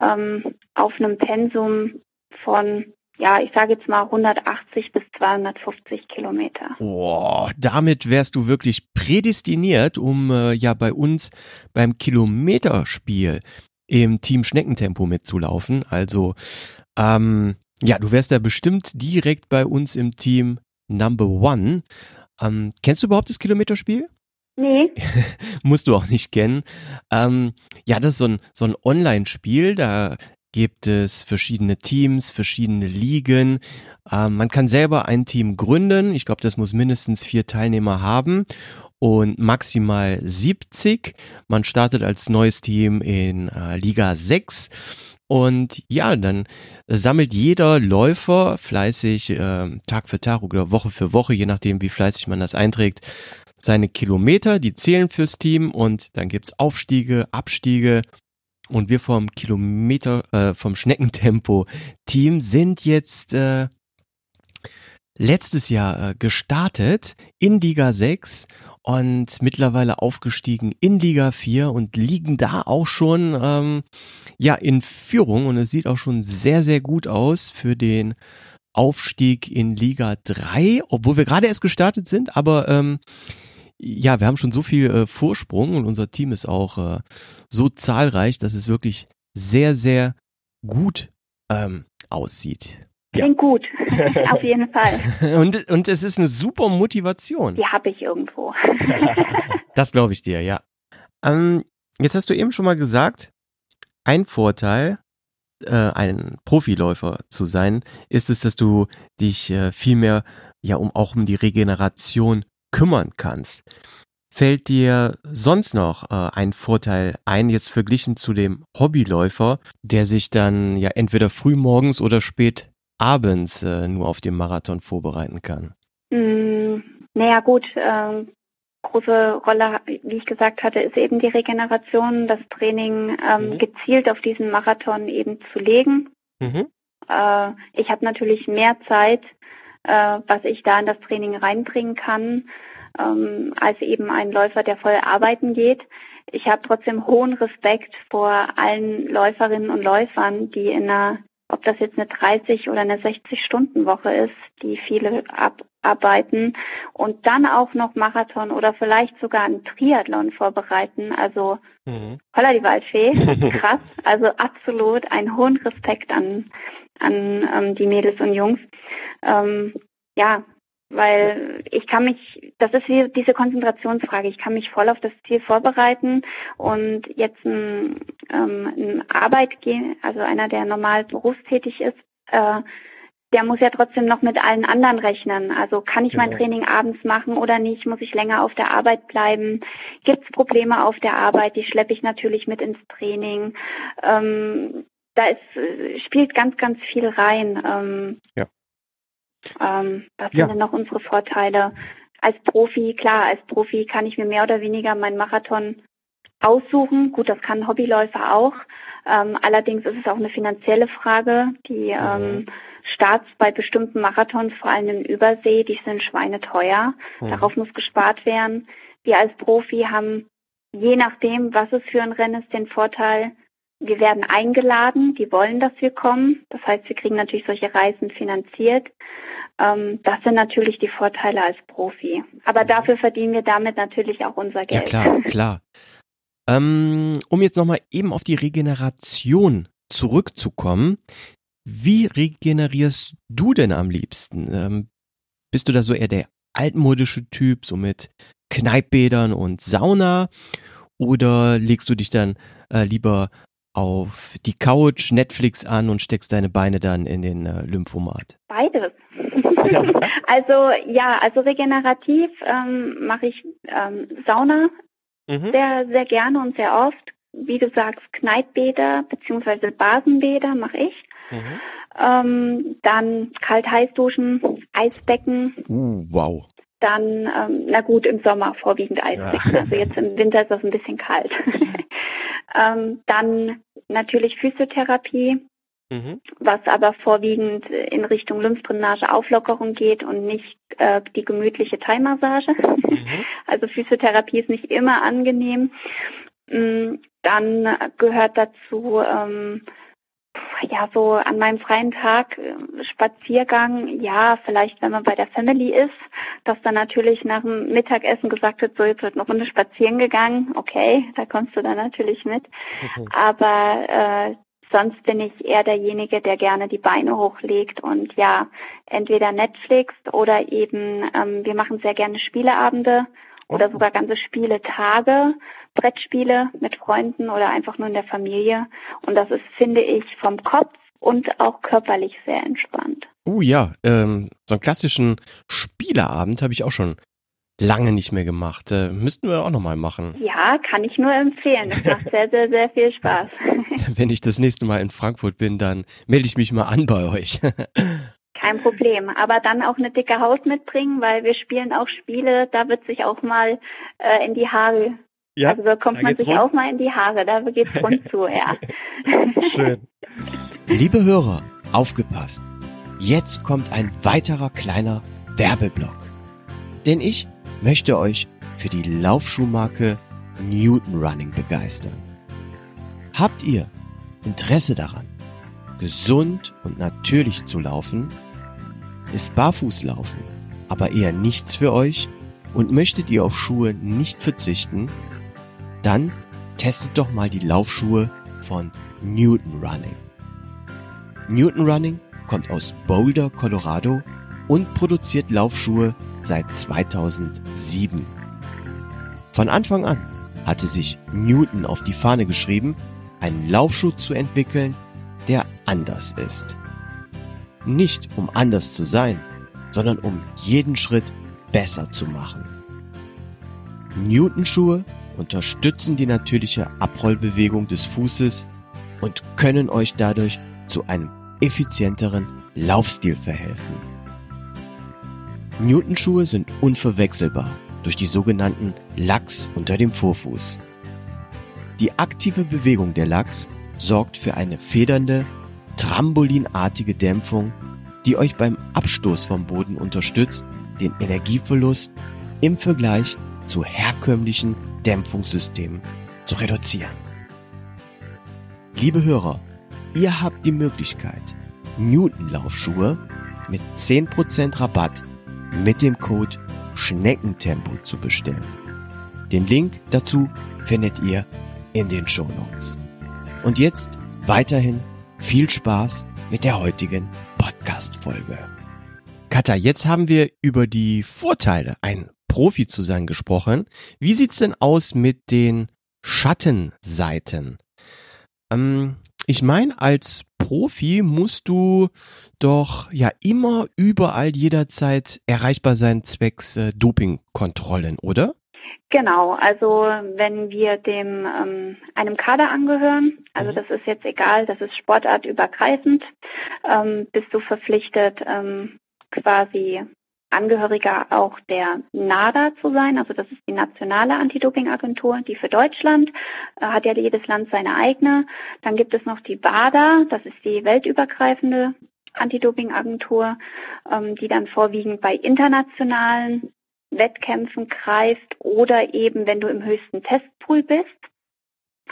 ähm, auf einem Pensum von, ja, ich sage jetzt mal 180 bis 250 Kilometer. Boah, damit wärst du wirklich prädestiniert, um äh, ja bei uns beim Kilometerspiel im Team Schneckentempo mitzulaufen. Also ähm, ja, du wärst da bestimmt direkt bei uns im Team Number One. Ähm, kennst du überhaupt das Kilometerspiel? Nee, musst du auch nicht kennen. Ähm, ja, das ist so ein, so ein Online-Spiel, da gibt es verschiedene Teams, verschiedene Ligen. Ähm, man kann selber ein Team gründen. Ich glaube, das muss mindestens vier Teilnehmer haben und maximal 70. Man startet als neues Team in äh, Liga 6. Und ja, dann sammelt jeder Läufer fleißig äh, Tag für Tag oder Woche für Woche, je nachdem, wie fleißig man das einträgt, seine Kilometer, die zählen fürs Team und dann gibt's Aufstiege, Abstiege und wir vom Kilometer, äh, vom Schneckentempo-Team sind jetzt äh, letztes Jahr äh, gestartet in Liga 6 und mittlerweile aufgestiegen in Liga 4 und liegen da auch schon ähm, ja in Führung. Und es sieht auch schon sehr, sehr gut aus für den Aufstieg in Liga 3, obwohl wir gerade erst gestartet sind, aber ähm, ja, wir haben schon so viel äh, Vorsprung und unser Team ist auch äh, so zahlreich, dass es wirklich sehr, sehr gut ähm, aussieht. Ja. klingt gut. Auf jeden Fall. Und, und es ist eine super Motivation. Die habe ich irgendwo. Das glaube ich dir, ja. Ähm, jetzt hast du eben schon mal gesagt, ein Vorteil, äh, ein Profiläufer zu sein, ist es, dass du dich äh, viel mehr ja um auch um die Regeneration kümmern kannst. Fällt dir sonst noch äh, ein Vorteil ein, jetzt verglichen zu dem Hobbyläufer, der sich dann ja entweder früh morgens oder spät abends äh, nur auf den Marathon vorbereiten kann? Mm, naja gut, ähm, große Rolle, wie ich gesagt hatte, ist eben die Regeneration, das Training ähm, Mhm. gezielt auf diesen Marathon eben zu legen. Mhm. Äh, ich habe natürlich mehr Zeit, äh, was ich da in das Training reinbringen kann, ähm, als eben ein Läufer, der voll arbeiten geht. Ich habe trotzdem hohen Respekt vor allen Läuferinnen und Läufern, die in einer, ob das jetzt eine 30 oder eine 60-Stunden-Woche ist, die viele abarbeiten und dann auch noch Marathon oder vielleicht sogar einen Triathlon vorbereiten. Also Mhm. Holla die Waldfee, krass. Also absolut einen hohen Respekt an, an ähm, die Mädels und Jungs. Ähm, ja, weil ich kann mich, das ist wie diese Konzentrationsfrage, ich kann mich voll auf das Ziel vorbereiten und jetzt ein, ähm, ein Arbeitgeber, also einer, der normal berufstätig ist, äh, der muss ja trotzdem noch mit allen anderen rechnen. Also kann ich mein Genau. Training abends machen oder nicht? Muss ich länger auf der Arbeit bleiben? Gibt es Probleme auf der Arbeit? Die schleppe ich natürlich mit ins Training. Ähm, da ist, äh, spielt ganz, ganz viel rein. Ähm, Ja. ähm, was Ja. sind denn noch unsere Vorteile? Als Profi, klar, als Profi kann ich mir mehr oder weniger meinen Marathon aussuchen. Gut, das kann Hobbyläufer auch. Ähm, allerdings ist es auch eine finanzielle Frage. Die ähm, Starts bei bestimmten Marathons, vor allem in Übersee, die sind schweineteuer. Mhm. Darauf muss gespart werden. Wir als Profi haben, je nachdem, was es für ein Rennen ist, den Vorteil, wir werden eingeladen, die wollen, dass wir kommen. Das heißt, wir kriegen natürlich solche Reisen finanziert. Ähm, das sind natürlich die Vorteile als Profi. Aber dafür verdienen wir damit natürlich auch unser Mhm. Ja, Geld. klar, klar. Ähm, um jetzt nochmal eben auf die Regeneration zurückzukommen. Wie regenerierst du denn am liebsten? Ähm, bist du da so eher der altmodische Typ, so mit Kneippbädern und Sauna? Oder legst du dich dann äh, lieber auf die Couch, Netflix an und steckst deine Beine dann in den äh, Lymphomat? Beides. also ja, also regenerativ ähm, mache ich ähm, Sauna Mhm. sehr, sehr gerne und sehr oft. Wie du sagst, Kneippbäder beziehungsweise Basenbäder mache ich. Mhm. Ähm, dann Kalt-Heiß-Duschen, Eisbecken. Uh, wow. Dann, ähm, na gut, im Sommer vorwiegend Eisbecken. Ja. Also jetzt im Winter ist das ein bisschen kalt. ähm, dann natürlich Physiotherapie, Mhm. was aber vorwiegend in Richtung Lymphdrainage, Auflockerung geht und nicht äh, die gemütliche Thai-Massage. Mhm. Also Physiotherapie ist nicht immer angenehm. Mm, dann gehört dazu ähm, ja, so an meinem freien Tag äh, Spaziergang, ja, vielleicht wenn man bei der Family ist, dass dann natürlich nach dem Mittagessen gesagt wird, so jetzt wird eine Runde spazieren gegangen, okay, da kommst du dann natürlich mit. Mhm. Aber äh, sonst bin ich eher derjenige, der gerne die Beine hochlegt und ja, entweder Netflix oder eben, ähm, wir machen sehr gerne Spieleabende oder sogar ganze Spieletage, Brettspiele mit Freunden oder einfach nur in der Familie. Und das ist, finde ich, vom Kopf und auch körperlich sehr entspannt. Oh ja, ähm, so einen klassischen Spieleabend habe ich auch schon lange nicht mehr gemacht. Äh, müssten wir auch nochmal machen. Ja, kann ich nur empfehlen. Das macht sehr, sehr, sehr viel Spaß. Wenn ich das nächste Mal in Frankfurt bin, dann melde ich mich mal an bei euch. Kein Problem. Aber dann auch eine dicke Haut mitbringen, weil wir spielen auch Spiele, da wird sich auch mal äh, in die Haare. Ja, also da kommt da man sich rund. auch mal in die Haare, da geht's rund zu, ja. Schön. Liebe Hörer, aufgepasst. Jetzt kommt ein weiterer kleiner Werbeblock. Denn ich möchte euch für die Laufschuhmarke Newton Running begeistern. Habt ihr Interesse daran, gesund und natürlich zu laufen? Ist Barfußlaufen aber eher nichts für euch und möchtet ihr auf Schuhe nicht verzichten? Dann testet doch mal die Laufschuhe von Newton Running. Newton Running kommt aus Boulder, Colorado und produziert Laufschuhe seit 2007. Von Anfang an hatte sich Newton auf die Fahne geschrieben, einen Laufschuh zu entwickeln, der anders ist. Nicht um anders zu sein, sondern um jeden Schritt besser zu machen. Newton-Schuhe unterstützen die natürliche Abrollbewegung des Fußes und können euch dadurch zu einem effizienteren Laufstil verhelfen. Newton-Schuhe sind unverwechselbar durch die sogenannten Lachs unter dem Vorfuß. Die aktive Bewegung der Lachs sorgt für eine federnde, trambolinartige Dämpfung, die euch beim Abstoß vom Boden unterstützt, den Energieverlust im Vergleich zu herkömmlichen Dämpfungssystemen zu reduzieren. Liebe Hörer, ihr habt die Möglichkeit, Newton-Laufschuhe mit 10% Rabatt mit dem Code Schneckentempo zu bestellen. Den Link dazu findet ihr in den Show Notes. Und jetzt weiterhin viel Spaß mit der heutigen Podcast-Folge. Katha, jetzt haben wir über die Vorteile, ein Profi zu sein, gesprochen. Wie sieht's denn aus mit den Schattenseiten? Ähm, ich meine, als Profi musst du doch ja immer überall jederzeit erreichbar sein zwecks äh, Dopingkontrollen, oder? Genau, also wenn wir dem ähm, einem Kader angehören, also mhm. das ist jetzt egal, das ist sportartübergreifend, ähm, bist du verpflichtet, ähm, quasi Angehöriger auch der NADA zu sein. Also das ist die nationale Anti-Doping-Agentur, die für Deutschland äh, hat ja jedes Land seine eigene. Dann gibt es noch die WADA, das ist die weltübergreifende Anti-Doping-Agentur, ähm, die dann vorwiegend bei internationalen Wettkämpfen greift oder eben, wenn du im höchsten Testpool bist.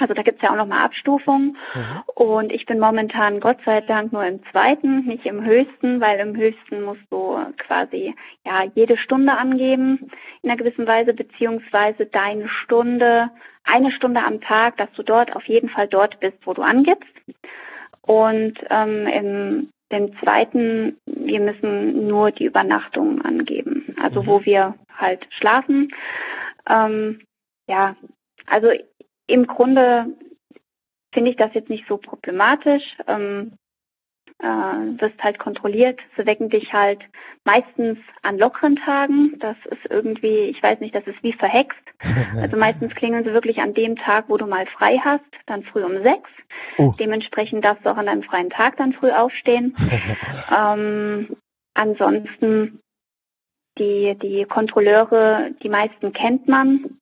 Also da gibt's ja auch nochmal Abstufungen. Mhm. Und ich bin momentan Gott sei Dank nur im zweiten, nicht im höchsten, weil im höchsten musst du quasi ja jede Stunde angeben in einer gewissen Weise, beziehungsweise deine Stunde, eine Stunde am Tag, dass du dort auf jeden Fall dort bist, wo du angibst. Und ähm, im dem zweiten, wir müssen nur die Übernachtung angeben, also mhm. wo wir halt schlafen. Ähm, ja, also im Grunde finde ich das jetzt nicht so problematisch. Ähm, äh, wirst halt kontrolliert. Sie wecken dich halt meistens an lockeren Tagen. Das ist irgendwie, ich weiß nicht, das ist wie verhext. Also meistens klingeln sie wirklich an dem Tag, wo du mal frei hast, dann früh um sechs. Oh. Dementsprechend darfst du auch an deinem freien Tag dann früh aufstehen. ähm, ansonsten die, die Kontrolleure, die meisten kennt man.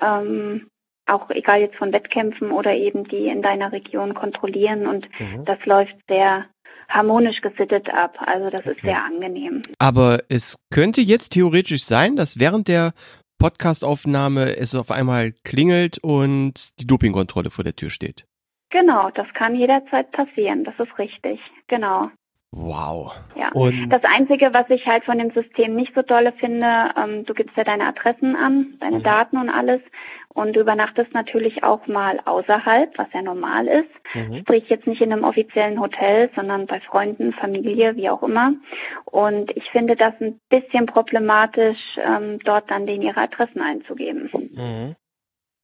Ähm, auch egal jetzt von Wettkämpfen oder eben die in deiner Region kontrollieren und mhm. das läuft sehr harmonisch gesittet ab. Also das ist sehr angenehm. Aber es könnte jetzt theoretisch sein, dass während der Podcastaufnahme es auf einmal klingelt und die Dopingkontrolle vor der Tür steht. Genau, das kann jederzeit passieren. Das ist richtig. Genau. Wow. Ja. Und das Einzige, was ich halt von dem System nicht so dolle finde, ähm, du gibst ja deine Adressen an, deine mhm. Daten und alles. Und du übernachtest natürlich auch mal außerhalb, was ja normal ist. Mhm. Sprich jetzt nicht in einem offiziellen Hotel, sondern bei Freunden, Familie, wie auch immer. Und ich finde das ein bisschen problematisch, ähm, dort dann denen ihre Adressen einzugeben. Mhm.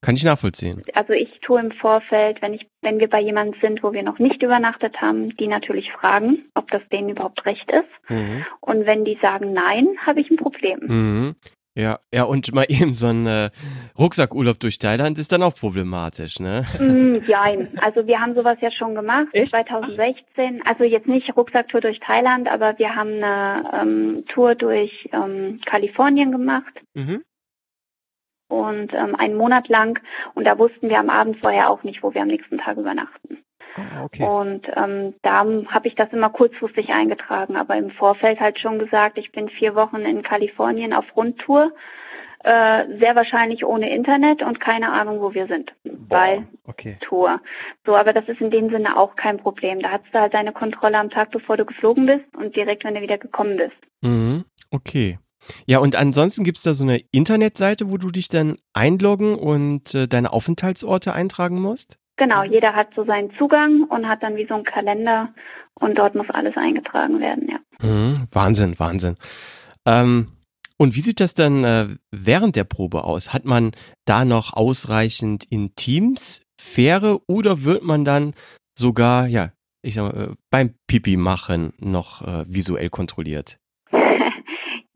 Kann ich nachvollziehen. Also ich tue im Vorfeld, wenn ich, wenn wir bei jemandem sind, wo wir noch nicht übernachtet haben, die natürlich fragen, ob das denen überhaupt recht ist. Mhm. Und wenn die sagen nein, habe ich ein Problem. Mhm. Ja, ja, und mal eben so ein äh, Rucksackurlaub durch Thailand ist dann auch problematisch, ne? Mm, nein, also wir haben sowas ja schon gemacht, Echt? 2016. Also jetzt nicht Rucksacktour durch Thailand, aber wir haben eine ähm, Tour durch ähm, Kalifornien gemacht. Mhm. Und ähm, einen Monat lang. Und da wussten wir am Abend vorher auch nicht, wo wir am nächsten Tag übernachten. Ah, okay. Und ähm, da habe ich das immer kurzfristig eingetragen, aber im Vorfeld halt schon gesagt, ich bin vier Wochen in Kalifornien auf Rundtour, äh, sehr wahrscheinlich ohne Internet und keine Ahnung, wo wir sind. Boah, bei okay. Tour. So, aber das ist in dem Sinne auch kein Problem. Da hast du halt deine Kontrolle am Tag, bevor du geflogen bist und direkt, wenn du wieder gekommen bist. Mhm, okay. Ja, und ansonsten gibt es da so eine Internetseite, wo du dich dann einloggen und äh, deine Aufenthaltsorte eintragen musst? Genau, mhm. jeder hat so seinen Zugang und hat dann wie so einen Kalender und dort muss alles eingetragen werden, ja. Mhm, Wahnsinn, Wahnsinn. Ähm, und wie sieht das dann äh, während der Probe aus? Hat man da noch ausreichend Intimsphäre oder wird man dann sogar, ja, ich sag mal, äh, beim Pipi machen noch äh, visuell kontrolliert?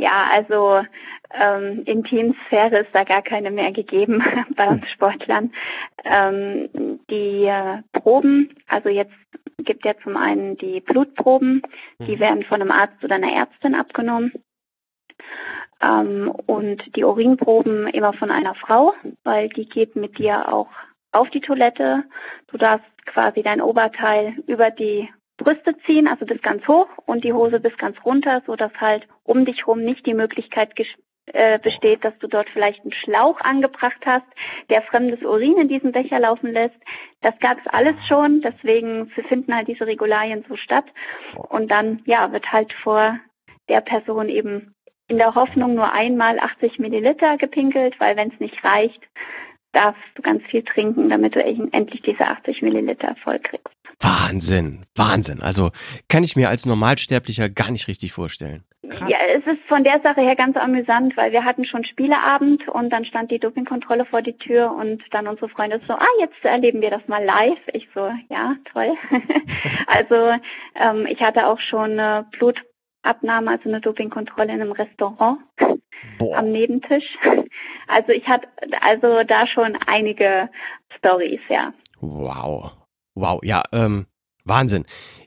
Ja, also ähm, Intimsphäre ist da gar keine mehr gegeben bei uns Sportlern. Ähm, die äh, Proben, also jetzt gibt ja zum einen die Blutproben, die mhm. werden von einem Arzt oder einer Ärztin abgenommen. Ähm, und die Urinproben immer von einer Frau, weil die geht mit dir auch auf die Toilette. Du darfst quasi dein Oberteil über die Brüste ziehen, also bis ganz hoch und die Hose bis ganz runter, so dass halt um dich rum nicht die Möglichkeit äh, besteht, dass du dort vielleicht einen Schlauch angebracht hast, der fremdes Urin in diesen Becher laufen lässt. Das gab es alles schon, deswegen finden halt diese Regularien so statt. Und dann, ja, wird halt vor der Person eben in der Hoffnung nur einmal 80 Milliliter gepinkelt, weil wenn es nicht reicht, darfst du ganz viel trinken, damit du endlich diese 80 Milliliter voll kriegst. Wahnsinn, Wahnsinn. Also kann ich mir als Normalsterblicher gar nicht richtig vorstellen. Ja, ist von der Sache her ganz amüsant, weil wir hatten schon Spieleabend und dann stand die Dopingkontrolle vor die Tür und dann unsere Freunde so, ah, jetzt erleben wir das mal live. Ich so, ja, toll. also ähm, ich hatte auch schon eine Blutabnahme, also eine Dopingkontrolle in einem Restaurant Boah. am Nebentisch. Also ich hatte also da schon einige Stories, ja. Wow. Wow, ja, ähm, Wahnsinn.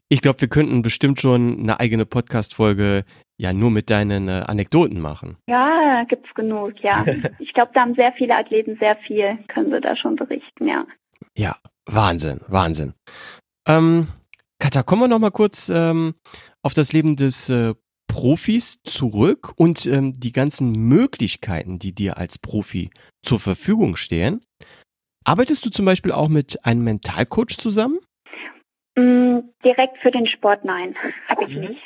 Ich glaube, wir könnten bestimmt schon eine eigene Podcast-Folge ja nur mit deinen äh, Anekdoten machen. Ja, gibt's genug, ja. ich glaube, da haben sehr viele Athleten sehr viel, können sie da schon berichten, ja. Ja, Wahnsinn, Wahnsinn. Ähm, Katha, kommen wir noch mal kurz ähm, auf das Leben des äh, Profis zurück und ähm, die ganzen Möglichkeiten, die dir als Profi zur Verfügung stehen. Arbeitest du zum Beispiel auch mit einem Mentalcoach zusammen? Mm, direkt für den Sport nein, habe ich mhm. nicht.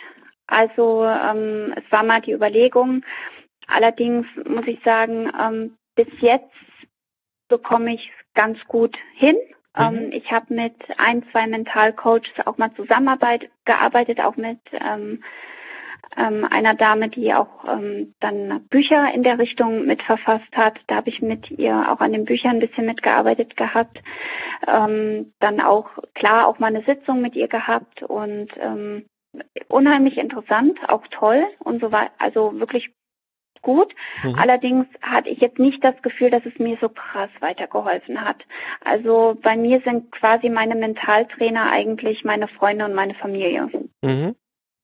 Also ähm, es war mal die Überlegung. Allerdings muss ich sagen, ähm, bis jetzt bekomme ich es ganz gut hin. Mhm. Ähm, ich habe mit ein, zwei Mentalcoaches auch mal zusammenarbeitet, gearbeitet, auch mit ähm, ähm, einer Dame, die auch ähm, dann Bücher in der Richtung mitverfasst hat. Da habe ich mit ihr auch an den Büchern ein bisschen mitgearbeitet gehabt. Ähm, dann auch klar auch mal eine Sitzung mit ihr gehabt und ähm, unheimlich interessant, auch toll und so weiter. Also wirklich gut. Mhm. Allerdings hatte ich jetzt nicht das Gefühl, dass es mir so krass weitergeholfen hat. Also bei mir sind quasi meine Mentaltrainer eigentlich meine Freunde und meine Familie. Mhm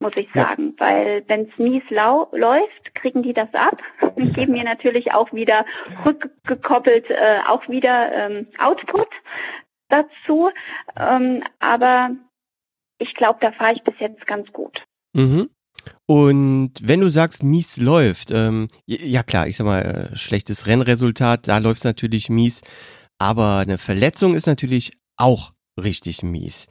muss ich sagen, ja. weil wenn es mies lau läuft, kriegen die das ab und geben mir natürlich auch wieder rückgekoppelt äh, auch wieder ähm, Output dazu. Ähm, aber ich glaube, da fahre ich bis jetzt ganz gut. Mhm. Und wenn du sagst, mies läuft, ähm, ja klar, ich sag mal, äh, schlechtes Rennresultat, da läuft es natürlich mies, aber eine Verletzung ist natürlich auch richtig mies.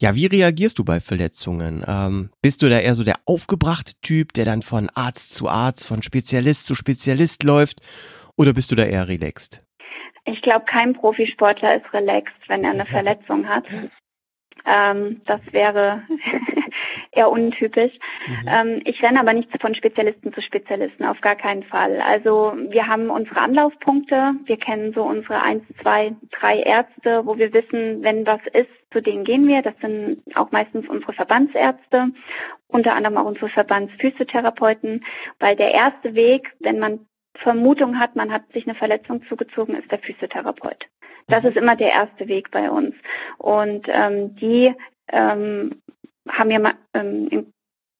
Ja, wie reagierst du bei Verletzungen? Ähm, bist du da eher so der aufgebrachte Typ, der dann von Arzt zu Arzt, von Spezialist zu Spezialist läuft? Oder bist du da eher relaxed? Ich glaube, kein Profisportler ist relaxed, wenn er eine Verletzung hat. Ähm, das wäre eher untypisch. Mhm. Ähm, ich renne aber nicht von Spezialisten zu Spezialisten, auf gar keinen Fall. Also wir haben unsere Anlaufpunkte, wir kennen so unsere eins, zwei, drei Ärzte, wo wir wissen, wenn was ist, zu denen gehen wir. Das sind auch meistens unsere Verbandsärzte, unter anderem auch unsere Verbandsphysiotherapeuten, weil der erste Weg, wenn man Vermutung hat, man hat sich eine Verletzung zugezogen, ist der Physiotherapeut. Das ist immer der erste Weg bei uns. Und ähm, die ähm, haben ja ähm,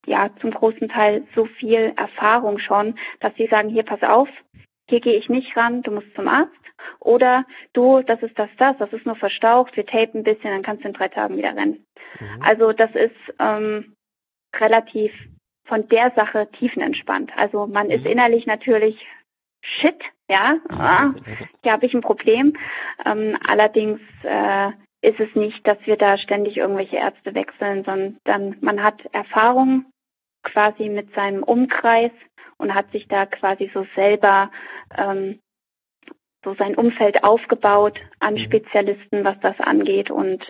ja zum großen Teil so viel Erfahrung schon, dass sie sagen, hier pass auf, hier gehe ich nicht ran, du musst zum Arzt. Oder du, das ist das, das, das ist nur verstaucht, wir tapen ein bisschen, dann kannst du in drei Tagen wieder rennen. Mhm. Also das ist ähm, relativ von der Sache tiefenentspannt. Also man mhm. ist innerlich natürlich shit, ja, ah, hier habe ich ein Problem. Ähm, allerdings äh, ist es nicht, dass wir da ständig irgendwelche Ärzte wechseln, sondern man hat Erfahrung quasi mit seinem Umkreis und hat sich da quasi so selber ähm, so sein Umfeld aufgebaut an mhm. Spezialisten, was das angeht und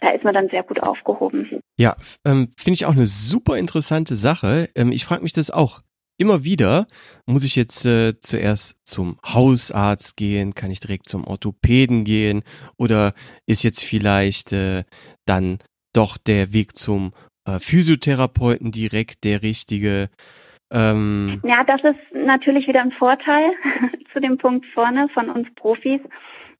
da ist man dann sehr gut aufgehoben. Ja, ähm, finde ich auch eine super interessante Sache. Ähm, ich frage mich das auch immer wieder, muss ich jetzt äh, zuerst zum Hausarzt gehen, kann ich direkt zum Orthopäden gehen oder ist jetzt vielleicht äh, dann doch der Weg zum äh, Physiotherapeuten direkt der richtige? Ähm ja, das ist natürlich wieder ein Vorteil zu dem Punkt vorne von uns Profis.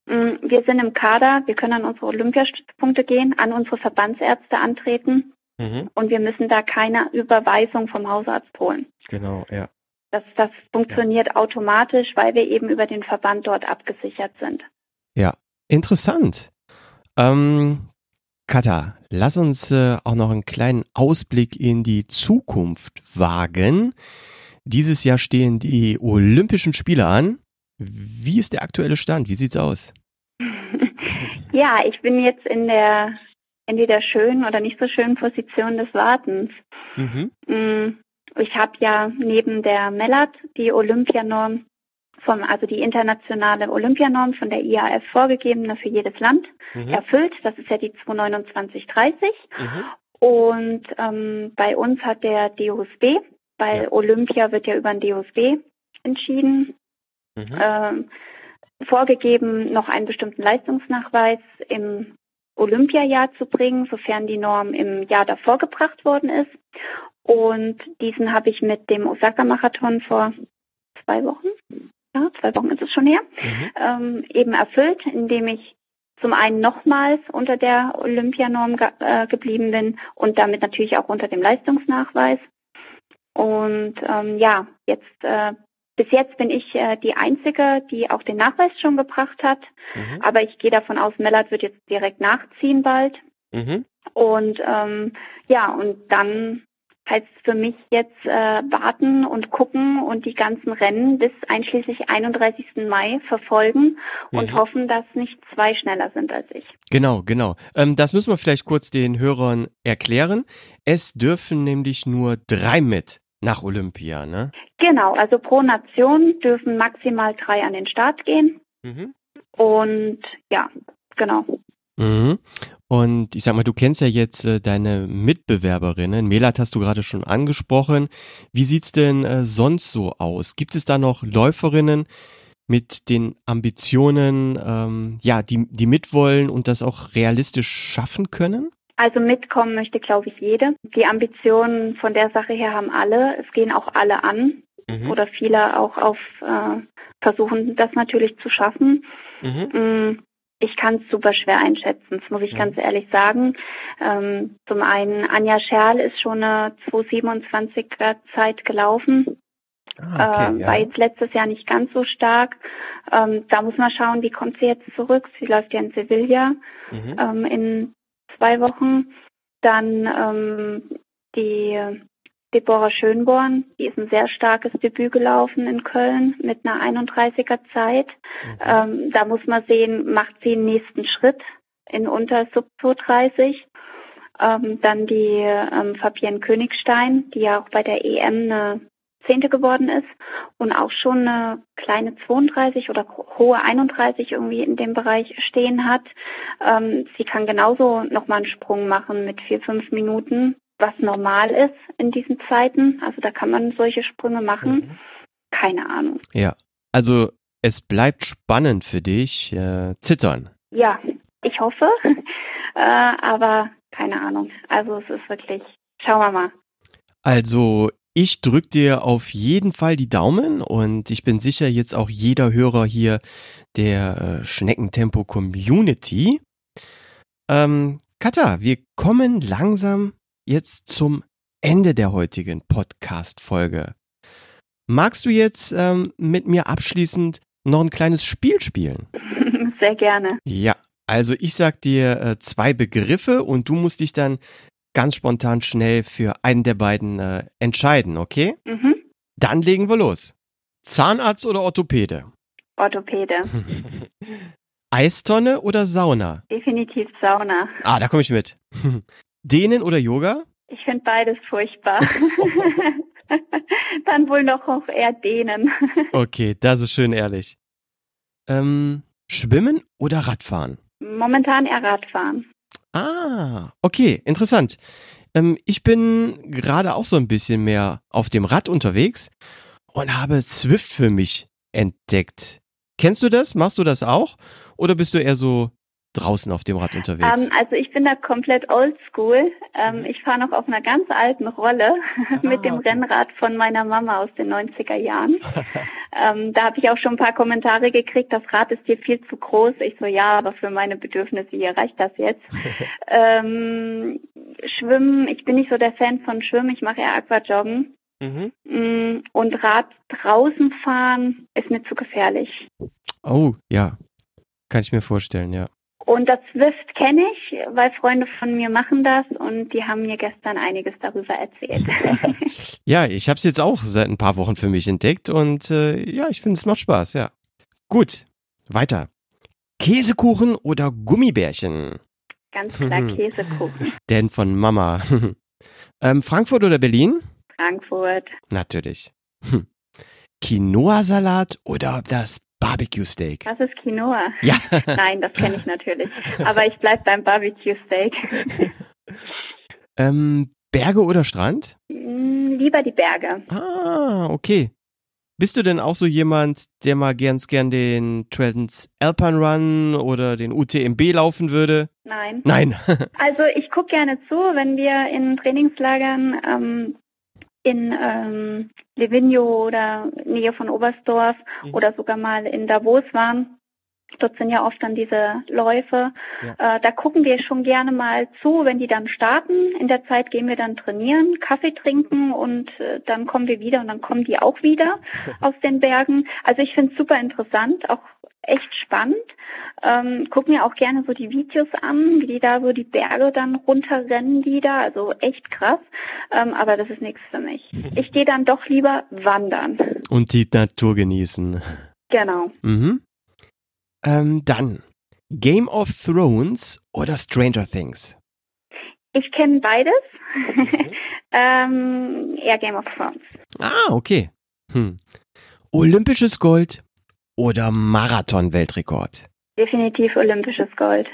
Mm, wir sind im Kader, wir können an unsere Olympiastützpunkte gehen, an unsere Verbandsärzte antreten. Mhm. Und wir müssen da keine Überweisung vom Hausarzt holen. Genau, ja. Das, das funktioniert ja. automatisch, weil wir eben über den Verband dort abgesichert sind. Ja, interessant. Ähm, Katha, lass uns äh, auch noch einen kleinen Ausblick in die Zukunft wagen. Dieses Jahr stehen die Olympischen Spiele an. Wie ist der aktuelle Stand? Wie sieht's aus? ja, ich bin jetzt in der entweder schönen oder nicht so schönen Position des Wartens. Mhm. Mm, ich habe ja neben der MELAT die Olympianorm vom, also die internationale Olympianorm von der IAF vorgegebene für jedes Land mhm. erfüllt. Das ist ja die 22930. Mhm. Und ähm, bei uns hat der DOSB, weil ja. Olympia wird ja über den DOSB entschieden, mhm. ähm, vorgegeben, noch einen bestimmten Leistungsnachweis im Olympiajahr zu bringen, sofern die Norm im Jahr davor gebracht worden ist. Und diesen habe ich mit dem Osaka-Marathon vor zwei Wochen, ja, zwei Wochen ist es schon her, mhm. ähm, eben erfüllt, indem ich zum einen nochmals unter der Olympianorm ge äh, geblieben bin und damit natürlich auch unter dem Leistungsnachweis. Und ähm, ja, jetzt äh, bis jetzt bin ich äh, die Einzige, die auch den Nachweis schon gebracht hat. Mhm. Aber ich gehe davon aus, Mellert wird jetzt direkt nachziehen bald. Mhm. Und ähm, ja, und dann heißt es für mich jetzt äh, warten und gucken und die ganzen Rennen bis einschließlich 31. Mai verfolgen und mhm. hoffen, dass nicht zwei schneller sind als ich. Genau, genau. Ähm, das müssen wir vielleicht kurz den Hörern erklären. Es dürfen nämlich nur drei mit nach Olympia, ne? Genau, also pro Nation dürfen maximal drei an den Start gehen. Mhm. Und ja, genau. Mhm. Und ich sag mal, du kennst ja jetzt äh, deine Mitbewerberinnen. Melat hast du gerade schon angesprochen. Wie sieht's denn äh, sonst so aus? Gibt es da noch Läuferinnen mit den Ambitionen, ähm, ja, die, die mitwollen und das auch realistisch schaffen können? Also mitkommen möchte, glaube ich, jede. Die Ambitionen von der Sache her haben alle. Es gehen auch alle an mhm. oder viele auch auf äh, versuchen, das natürlich zu schaffen. Mhm. Mm, ich kann es super schwer einschätzen, das muss ich mhm. ganz ehrlich sagen. Ähm, zum einen, Anja Scherl ist schon eine 227er Zeit gelaufen. Ah, okay, äh, ja. War jetzt letztes Jahr nicht ganz so stark. Ähm, da muss man schauen, wie kommt sie jetzt zurück. Sie läuft ja in Sevilla mhm. ähm, in zwei Wochen. Dann ähm, die Deborah Schönborn, die ist ein sehr starkes Debüt gelaufen in Köln mit einer 31er Zeit. Mhm. Ähm, da muss man sehen, macht sie einen nächsten Schritt in unter Sub 230. Ähm, dann die ähm, Fabienne Königstein, die ja auch bei der EM eine Zehnte geworden ist und auch schon eine kleine 32 oder hohe 31 irgendwie in dem Bereich stehen hat. Ähm, sie kann genauso nochmal einen Sprung machen mit vier, fünf Minuten, was normal ist in diesen Zeiten. Also da kann man solche Sprünge machen. Mhm. Keine Ahnung. Ja, also es bleibt spannend für dich. Äh, zittern. Ja, ich hoffe. äh, aber keine Ahnung. Also es ist wirklich, schauen wir mal. Also ich drück dir auf jeden Fall die Daumen und ich bin sicher jetzt auch jeder Hörer hier der äh, Schneckentempo Community. Ähm, Katha, wir kommen langsam jetzt zum Ende der heutigen Podcast-Folge. Magst du jetzt ähm, mit mir abschließend noch ein kleines Spiel spielen? Sehr gerne. Ja, also ich sag dir äh, zwei Begriffe und du musst dich dann ganz spontan schnell für einen der beiden äh, entscheiden, okay? Mhm. Dann legen wir los. Zahnarzt oder Orthopäde? Orthopäde. Eistonne oder Sauna? Definitiv Sauna. Ah, da komme ich mit. Dehnen oder Yoga? Ich finde beides furchtbar. Dann wohl noch auch eher Dehnen. okay, das ist schön ehrlich. Ähm, Schwimmen oder Radfahren? Momentan eher Radfahren. Ah, okay, interessant. Ähm, ich bin gerade auch so ein bisschen mehr auf dem Rad unterwegs und habe Swift für mich entdeckt. Kennst du das? Machst du das auch? Oder bist du eher so draußen auf dem Rad unterwegs? Ähm, also ich bin da komplett oldschool. Ähm, mhm. ich fahre noch auf einer ganz alten Rolle ah, mit dem okay. Rennrad von meiner Mama aus den 90er Jahren. ähm, da habe ich auch schon ein paar Kommentare gekriegt, das Rad ist hier viel zu groß. Ich so, ja, aber für meine Bedürfnisse hier reicht das jetzt. Schwimmen, ich bin nicht so der Fan von Schwimmen, ich mache eher Aquajoggen. Mhm. Mm, und Rad draußen fahren ist mir zu gefährlich. Oh, ja. Kann ich mir vorstellen, ja. Und das Swift kenne ich, weil Freunde von mir machen das und die haben mir gestern einiges darüber erzählt. ja, ich habe es jetzt auch seit ein paar Wochen für mich entdeckt und äh, ja, ich finde es macht Spaß, ja. Gut, weiter. Käsekuchen oder Gummibärchen? Ganz klar Käsekuchen. Denn von Mama. ähm, Frankfurt oder Berlin? Frankfurt. Natürlich. Hm. Quinoa-Salat oder das Barbecue Steak. Das ist Quinoa. Ja. Nein, das kenne ich natürlich. Aber ich bleibe beim Barbecue Steak. ähm, Berge oder Strand? Mm, lieber die Berge. Ah, okay. Bist du denn auch so jemand, der mal ganz gern den Trans Alpine Run oder den UTMB laufen würde? Nein. Nein. also ich gucke gerne zu, wenn wir in Trainingslagern ähm, in ähm, Livigno oder Nähe von Oberstdorf mhm. oder sogar mal in Davos waren. Dort sind ja oft dann diese Läufe. Ja. Äh, da gucken wir schon gerne mal zu, wenn die dann starten. In der Zeit gehen wir dann trainieren, Kaffee trinken und äh, dann kommen wir wieder und dann kommen die auch wieder aus den Bergen. Also ich finde es super interessant, auch echt spannend. Ähm, guck mir auch gerne so die Videos an, wie die da so die Berge dann runterrennen, die da. Also echt krass. Ähm, aber das ist nichts für mich. Ich gehe dann doch lieber wandern. Und die Natur genießen. Genau. Mhm. Ähm, dann Game of Thrones oder Stranger Things? Ich kenne beides. Mhm. ähm, eher Game of Thrones. Ah, okay. Hm. Olympisches Gold oder Marathon-Weltrekord? Definitiv olympisches Gold.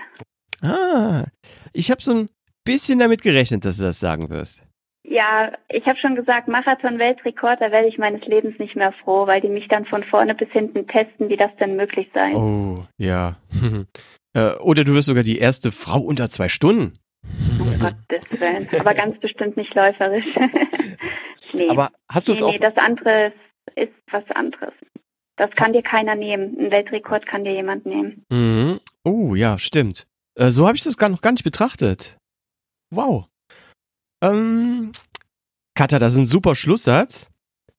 Ah, ich habe so ein bisschen damit gerechnet, dass du das sagen wirst. Ja, ich habe schon gesagt, Marathon-Weltrekord, da werde ich meines Lebens nicht mehr froh, weil die mich dann von vorne bis hinten testen, wie das denn möglich sei. Oh, ja. Äh, oder du wirst sogar die erste Frau unter zwei Stunden. Um Gottes Willen. Aber ganz bestimmt nicht läuferisch. nee. Aber hast du es nee, auch? Nee, das andere ist was anderes. Das kann dir keiner nehmen. Ein Weltrekord kann dir jemand nehmen. Mhm. Oh, ja, stimmt. Äh, so habe ich das gar noch gar nicht betrachtet. Wow. Ähm, Katha, das ist ein super Schlusssatz.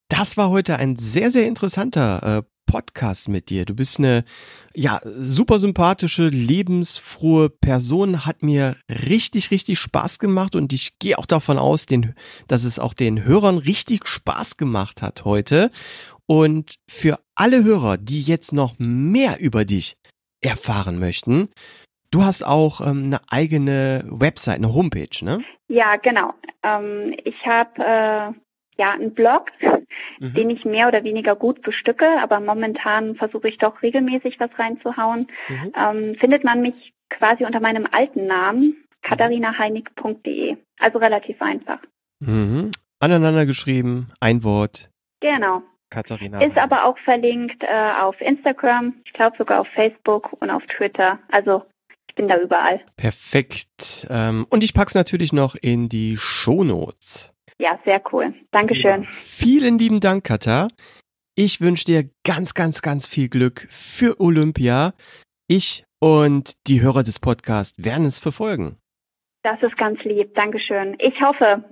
Das war heute ein sehr, sehr interessanter äh, Podcast mit dir. Du bist eine ja super sympathische, lebensfrohe Person. Hat mir richtig, richtig Spaß gemacht und ich gehe auch davon aus, den, dass es auch den Hörern richtig Spaß gemacht hat heute. Und für alle Hörer, die jetzt noch mehr über dich erfahren möchten, du hast auch ähm, eine eigene Website, eine Homepage, ne? Ja, genau. Ähm, ich habe äh, ja einen Blog, mhm. den ich mehr oder weniger gut bestücke, aber momentan versuche ich doch regelmäßig was reinzuhauen. Mhm. Ähm, findet man mich quasi unter meinem alten Namen katharinaheinig.de. Also relativ einfach. Mhm. Aneinander geschrieben, ein Wort. Genau. Katharina. Ist aber auch verlinkt äh, auf Instagram, ich glaube sogar auf Facebook und auf Twitter. Also ich bin da überall. Perfekt. Ähm, und ich pack's natürlich noch in die Shownotes. Ja, sehr cool. Dankeschön. Ja. Vielen lieben Dank, Katha. Ich wünsche dir ganz, ganz, ganz viel Glück für Olympia. Ich und die Hörer des Podcasts werden es verfolgen. Das ist ganz lieb. Dankeschön. Ich hoffe,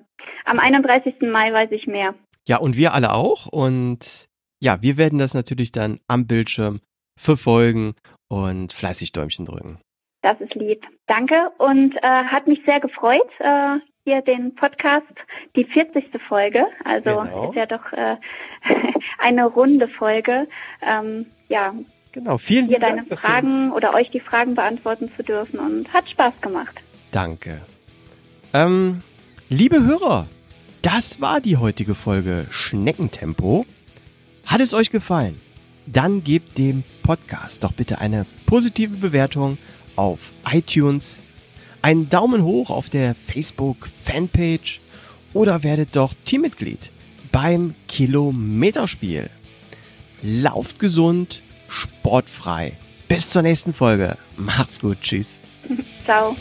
am 31. Mai weiß ich mehr. Ja, und wir alle auch. Und ja, wir werden das natürlich dann am Bildschirm verfolgen und fleißig Däumchen drücken. Das ist lieb. Danke und äh, hat mich sehr gefreut, äh, hier den Podcast, die 40. Folge. Also genau. ist ja doch äh, eine runde Folge. Ähm, ja, genau. Vielen hier deine Dank Fragen dafür. oder euch die Fragen beantworten zu dürfen und hat Spaß gemacht. Danke. Ähm, liebe Hörer, das war die heutige Folge Schneckentempo. Hat es euch gefallen? Dann gebt dem Podcast doch bitte eine positive Bewertung auf iTunes, einen Daumen hoch auf der Facebook Fanpage oder werdet doch Teammitglied beim Kilometerspiel. Lauft gesund, sportfrei. Bis zur nächsten Folge. Macht's gut. Tschüss. Ciao.